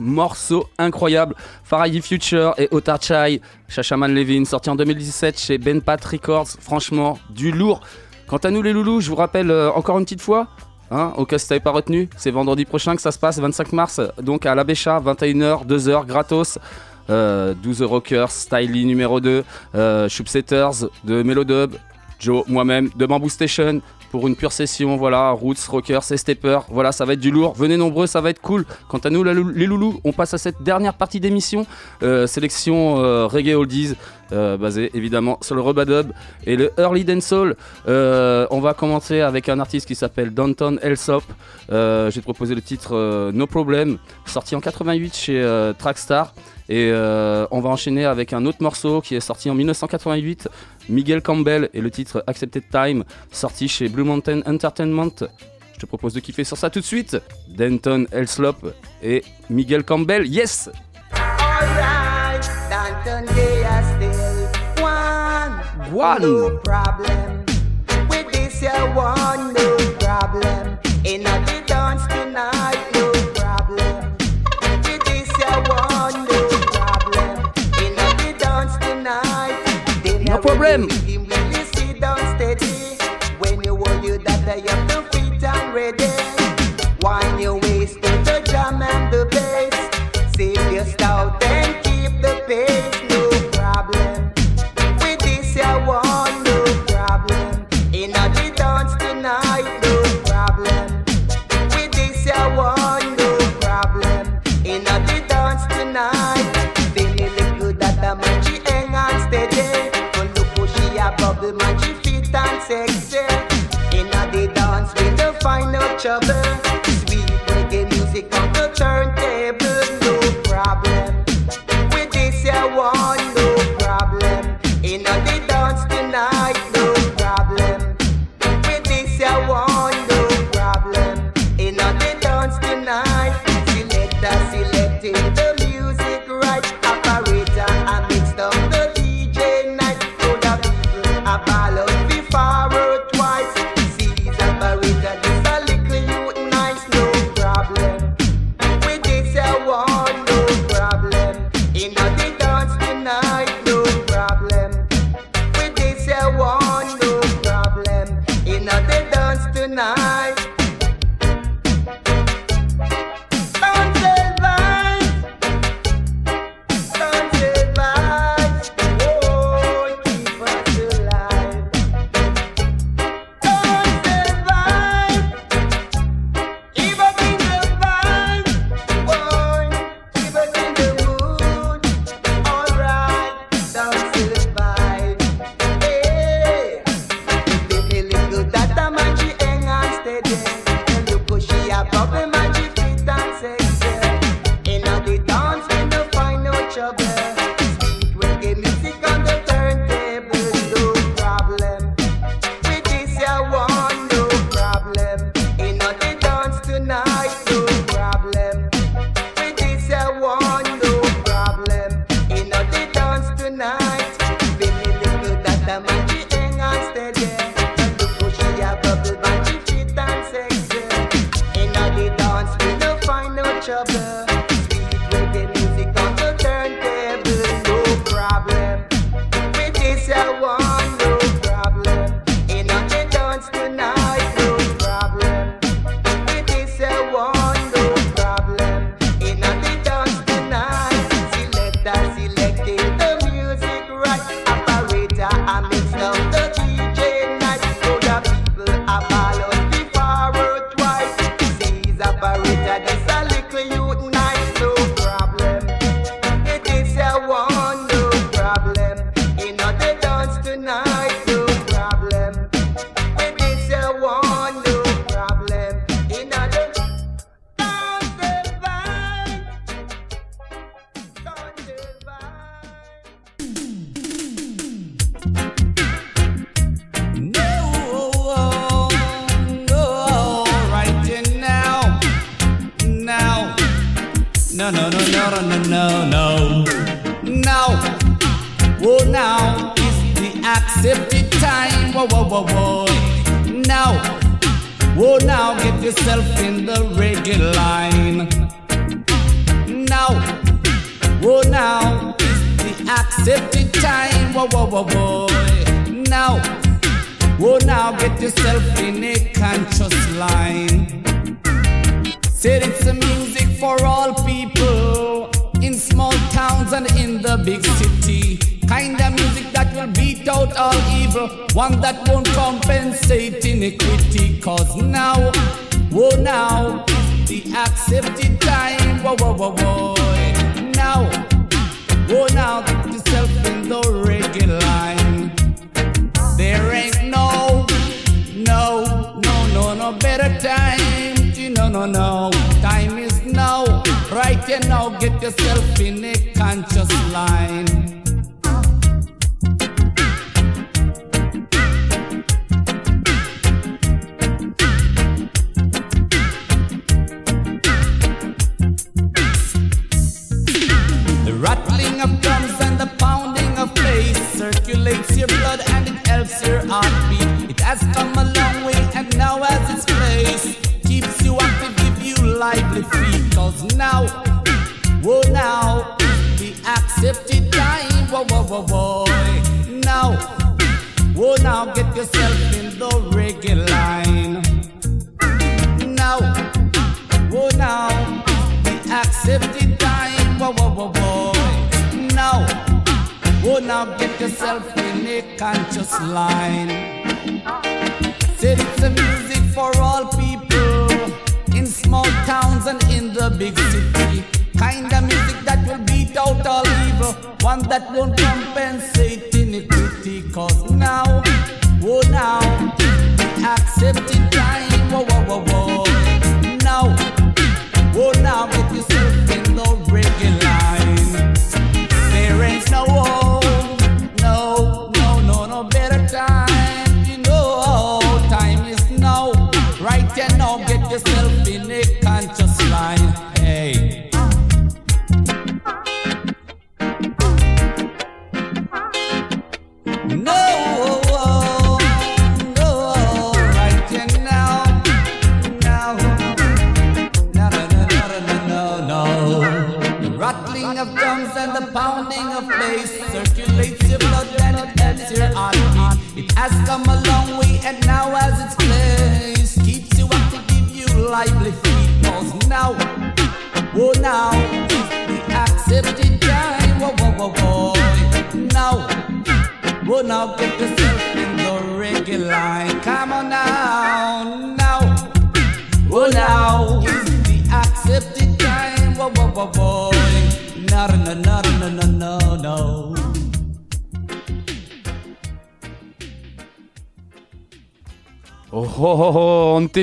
morceau incroyable. Farahi Future et Otar Chai, Shashaman Levin, sorti en 2017 chez Ben Pat Records. Franchement, du lourd. Quant à nous les loulous, je vous rappelle euh, encore une petite fois, hein, au cas si t'avais pas retenu, c'est vendredi prochain que ça se passe, 25 mars, donc à la Bécha, 21h, 2h, gratos. Euh, 12 Rockers, Styly numéro 2, euh, de Melodub, Joe, moi-même, de Bamboo Station pour une pure session. Voilà, Roots, Rockers et Stepper. Voilà, ça va être du lourd. Venez nombreux, ça va être cool. Quant à nous, les loulous, on passe à cette dernière partie d'émission. Euh, sélection euh, reggae oldies, euh, basée évidemment sur le Rubadub et le Early Dancehall. On va commencer avec un artiste qui s'appelle Danton Elsop. J'ai proposé le titre No Problem, sorti en 88 chez Trackstar. Et euh, on va enchaîner avec un autre morceau qui est sorti en 1988, Miguel Campbell et le titre Accepted Time, sorti chez Blue Mountain Entertainment. Je te propose de kiffer sur ça tout de suite. Denton Elslop et Miguel Campbell, yes one. One. No problem. They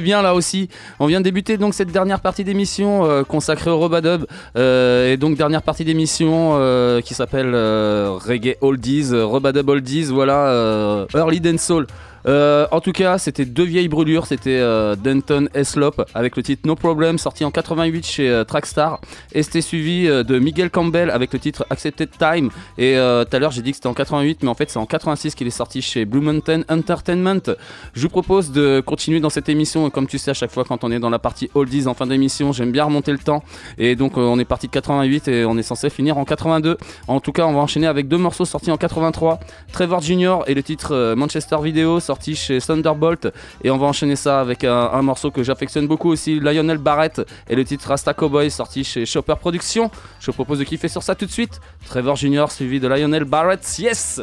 bien là aussi. On vient de débuter donc cette dernière partie d'émission euh, consacrée au Robadub euh, et donc dernière partie d'émission euh, qui s'appelle Reggae Oldies, Robadub Oldies, voilà, Early Dance Soul. Euh, en tout cas, c'était deux vieilles brûlures. C'était euh, Denton Eslop avec le titre No Problem, sorti en 88 chez euh, Trackstar. Et c'était suivi euh, de Miguel Campbell avec le titre Accepted Time. Et tout à l'heure, j'ai dit que c'était en 88, mais en fait, c'est en 86 qu'il est sorti chez Blue Mountain Entertainment. Je vous propose de continuer dans cette émission. Et Comme tu sais, à chaque fois, quand on est dans la partie Oldies en fin d'émission, j'aime bien remonter le temps. Et donc, on est parti de 88 et on est censé finir en 82. En tout cas, on va enchaîner avec deux morceaux sortis en 83. Trevor Jr. et le titre Manchester Video sorti chez Thunderbolt et on va enchaîner ça avec un, morceau que j'affectionne beaucoup aussi Lionel Barrett et le titre Rasta Cowboy sorti chez Chopper Productions je vous propose de kiffer sur ça tout de suite Trevor Jr suivi de Lionel Barrett yes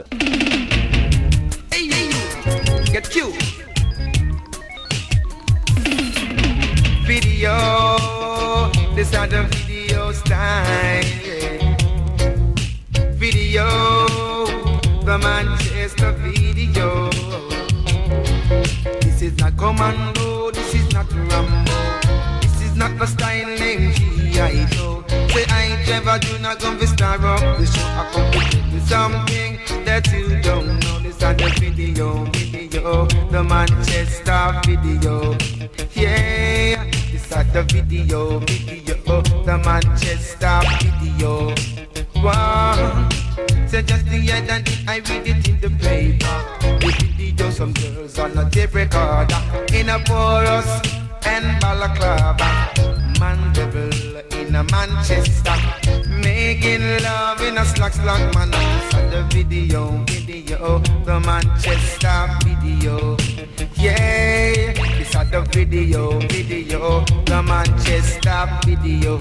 Get. Video, video style. Video, video. Is not commando, this is not Rambo. This is not the style named G.I. Joe. Say I Trevor Jr. come to star up the show. I come to tell you something that you don't know. This are the video, video, the Manchester video. Yeah, this at the video, video, the Manchester video. Wow. So just the other day I read it in the paper. The some girls on a tape recorder in a chorus and balaclava. Mandeville in a Manchester, making love in a slack slack man. So the video, video, the Manchester video. Yeah, it's at the video, video, the Manchester video.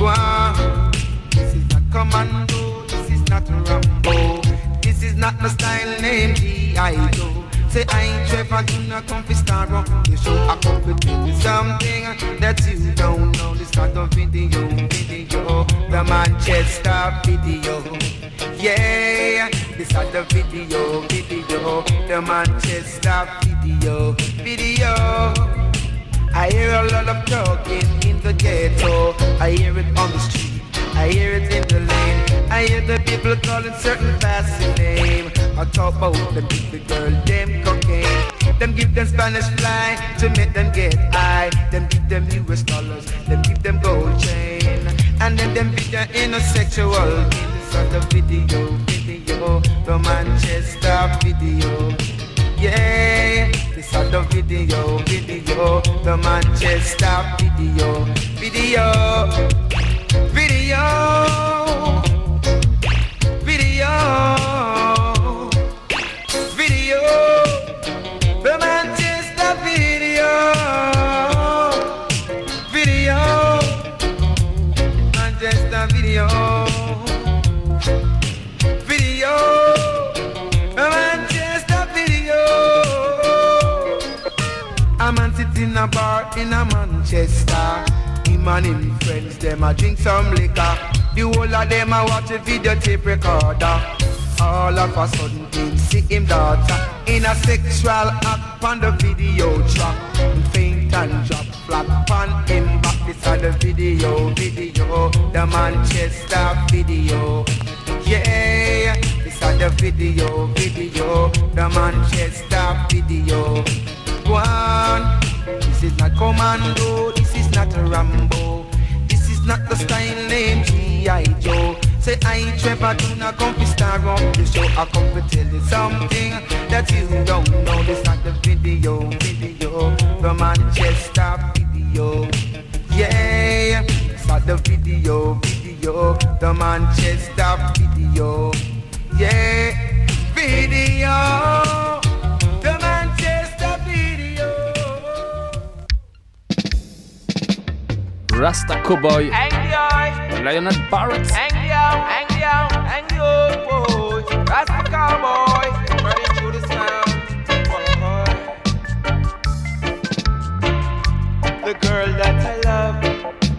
Wow, this is not commando, this is not Rambo, this is not my style name G.I. Say I ain't Trevor, do not come for star up the show. I come to tell something that you don't know. This kind of video, video, the Manchester video. Yeah, this is the video, video, the Manchester video, video. I hear a lot of talking in the ghetto. I hear it on the street. I hear it in the lane. I hear the people calling certain fancy name. I talk about them the girl them cocaine. Them give them Spanish fly to make them get high. Them give them US dollars. Them give them gold chain. And then them be the intersexual. This on the video, video, the Manchester video. Yeah, this on the video, video, the Manchester video, video, in a bar in a Manchester. Him and him friends, them a drink some liquor. The whole of them a watch a videotape recorder. All of a sudden, him see him daughter in a sexual act on the video track. Faint and drop flat on him back. This is the video, video, the Manchester video. Yeah, this is the video, video, the Manchester video. One, this is not commando, this not a Rambo, this is not the style name G.I. Joe. Say I Trevor, do not come to star on the show. I come to tell you something that you don't know. This not the video, video, the Manchester video. Yeah, it's not the video, video, the Manchester video. Yeah, video, Rasta Cowboy, Lionel Barrett. Angry out, angry out, angry old boy. Rasta cowboy, running through the sound. The girl that I love,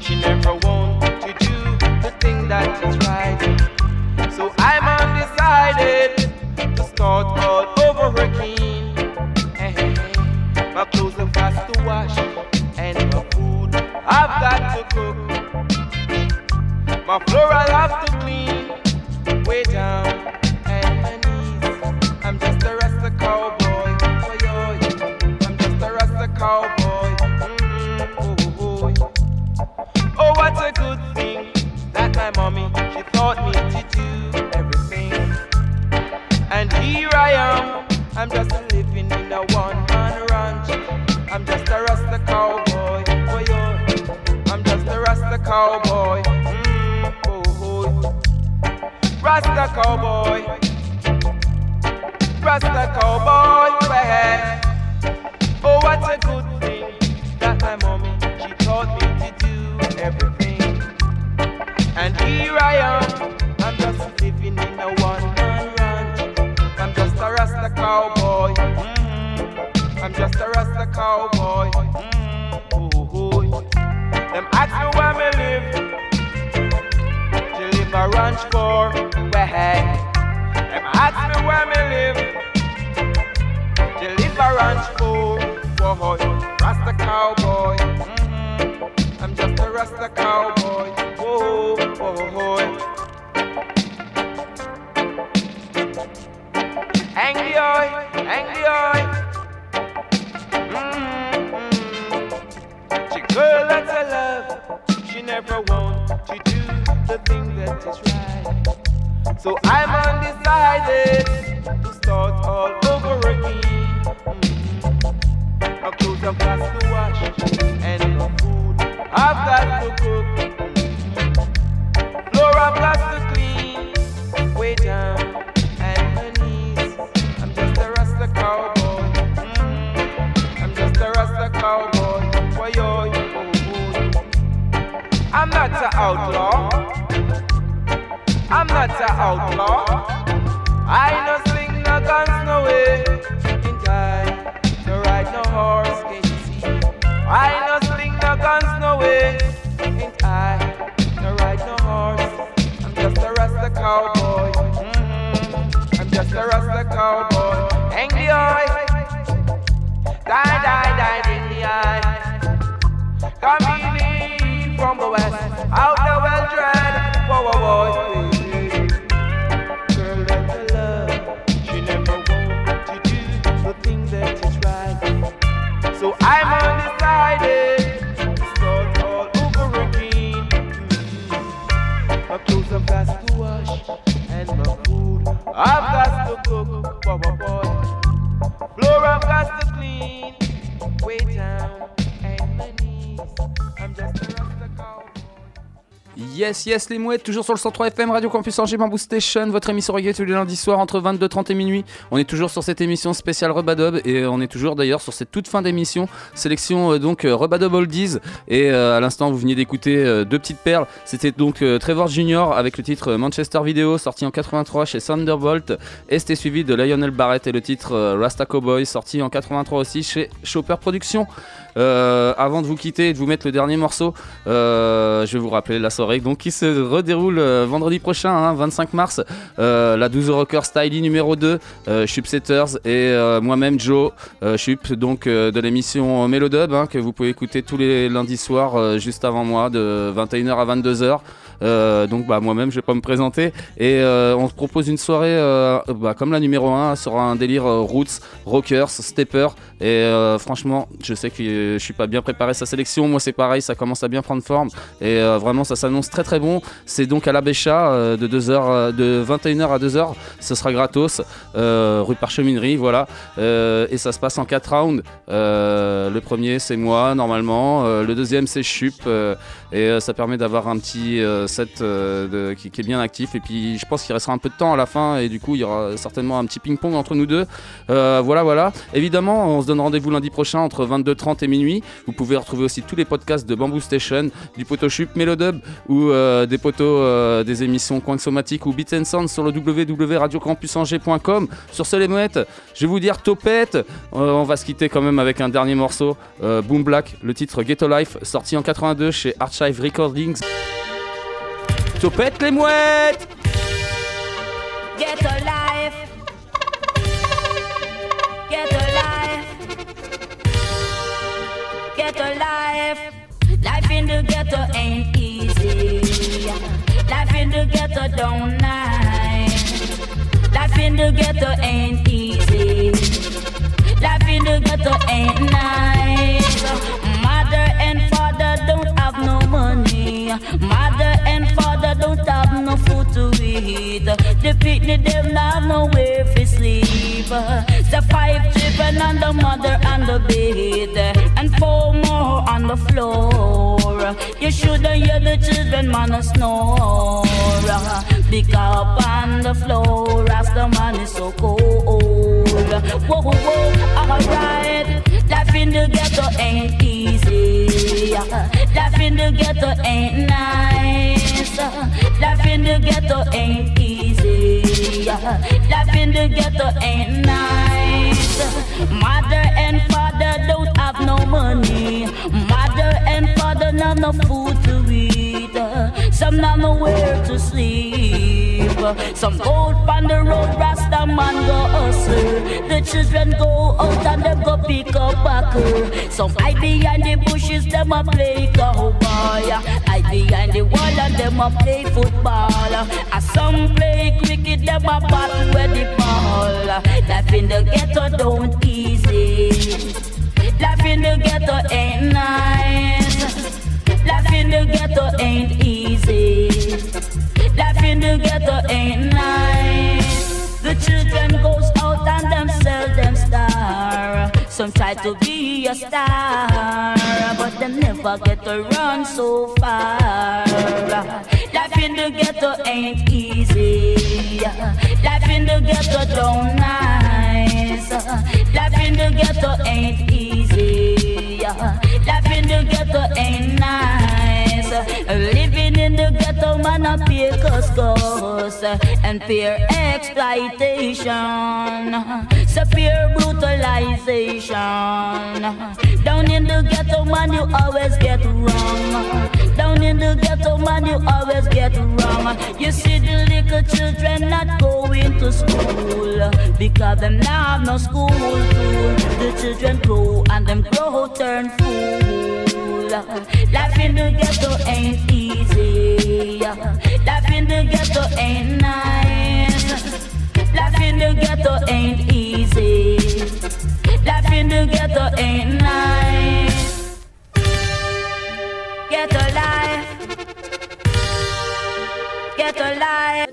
she never want to do the thing that is right. Whoa, boy. Floor I've got to clean. Way down and my knees. I'm just a Rasta cowboy. Yes, yes, les mouettes, toujours sur le 103 FM, Radio Campus Angers, Bamboo Station, votre émission reggae tous les lundis soirs entre 22h30 et minuit. On est toujours sur cette émission spéciale Rebadob et on est toujours d'ailleurs sur cette toute fin d'émission. Sélection euh, donc euh, Oldies et euh, à l'instant vous veniez d'écouter euh, deux petites perles. C'était donc Trevor Junior avec le titre Manchester Video sorti en 83 chez Thunderbolt et c'était suivi de Lionel Barrett et le titre Rasta Cowboy sorti en 83 aussi chez Chopper Productions. Avant de vous quitter et de vous mettre le dernier morceau, je vais vous rappeler la soirée donc, qui se redéroule euh, vendredi prochain, hein, 25 mars. Euh, la 12 Rocker Styly numéro 2, euh, Chup Setters et moi-même Joe Chup, donc de l'émission Mélodub, hein, que vous pouvez écouter tous les lundis soirs juste avant moi, de 21h à 22h. Euh, donc bah, moi-même je vais pas me présenter. Et euh, on se propose une soirée euh, bah, comme la numéro 1 sur un délire roots, rockers, stepper et franchement je sais que je suis pas bien préparé sa sélection. Moi c'est pareil ça commence à bien prendre forme. Et vraiment ça s'annonce très très bon. C'est donc à la Bécha de 2h de 21h à 2h ce sera gratos rue Parcheminerie voilà. Et ça se passe en 4 rounds. Le premier c'est moi normalement. Le deuxième c'est Chup. Et ça permet d'avoir un petit euh, de- qui, est bien actif. Et puis je pense qu'il restera un peu de temps à la fin. Et du coup il y aura certainement un petit ping-pong entre nous deux. Euh, voilà voilà. Évidemment on se donne rendez-vous lundi prochain entre 22h30 et minuit. Vous pouvez retrouver aussi tous les podcasts de Bamboo Station du poteau Chup Mélodub ou euh, des poteaux euh, des émissions Coin Somatique ou Beats and Sound sur le www.radiocampusangers.com sur ce les mouettes je vais vous dire topette. Euh, on va se quitter quand même avec un dernier morceau. Euh, Boom Black le titre Ghetto Life sorti en 82 chez Archive Recordings topette les mouettes Get a life. Get a life. Get a life. Life in the ghetto ain't easy. Life in the ghetto don't nice. Life in the ghetto ain't easy. Life in the ghetto ain't nice. Mother and father don't have no money. Mother and father don't have no food to eat. The picnic them not have nowhere to sleep. The five children and the mother on the bed, and four more on the floor. You shouldn't hear the children man snore. Pick up on the floor as the man is so cold. Whoa, whoa, whoa. The ghetto ain't easy. Life in the ghetto ain't nice. Mother and father don't have no money. Mother and father not no food to eat. Some not nowhere to sleep. Some go on the road, Rasta man go hustle. The children go out and them go pick up backer. Some hide behind the bushes, them a play cowboy. Hide behind the wall and them a play football. And some play cricket, them a battle with the ball. Life in the ghetto don't easy. Life in the ghetto ain't nice. Life in the ghetto ain't easy. Life in the ghetto ain't nice. The children goes out and them sell them star. Some try to be a star, but them never get to run so far. Life in the ghetto ain't easy. Life in the ghetto don't nice. Life in the ghetto ain't easy. Life in the ghetto ain't nice. Uh, living in the ghetto, man, I pay cost and fear exploitation. Severe brutalization. Down in the ghetto, man, you always get wrong. Down in the ghetto, man, you always get wrong. You see the little children not going to school because them now have no school tool. The children grow and them grow turn fool. Life in the ghetto ain't easy. Life in the ghetto ain't nice. Life in the ghetto ain't easy. Life in the ghetto ain't nice. Ghetto alive. Get life.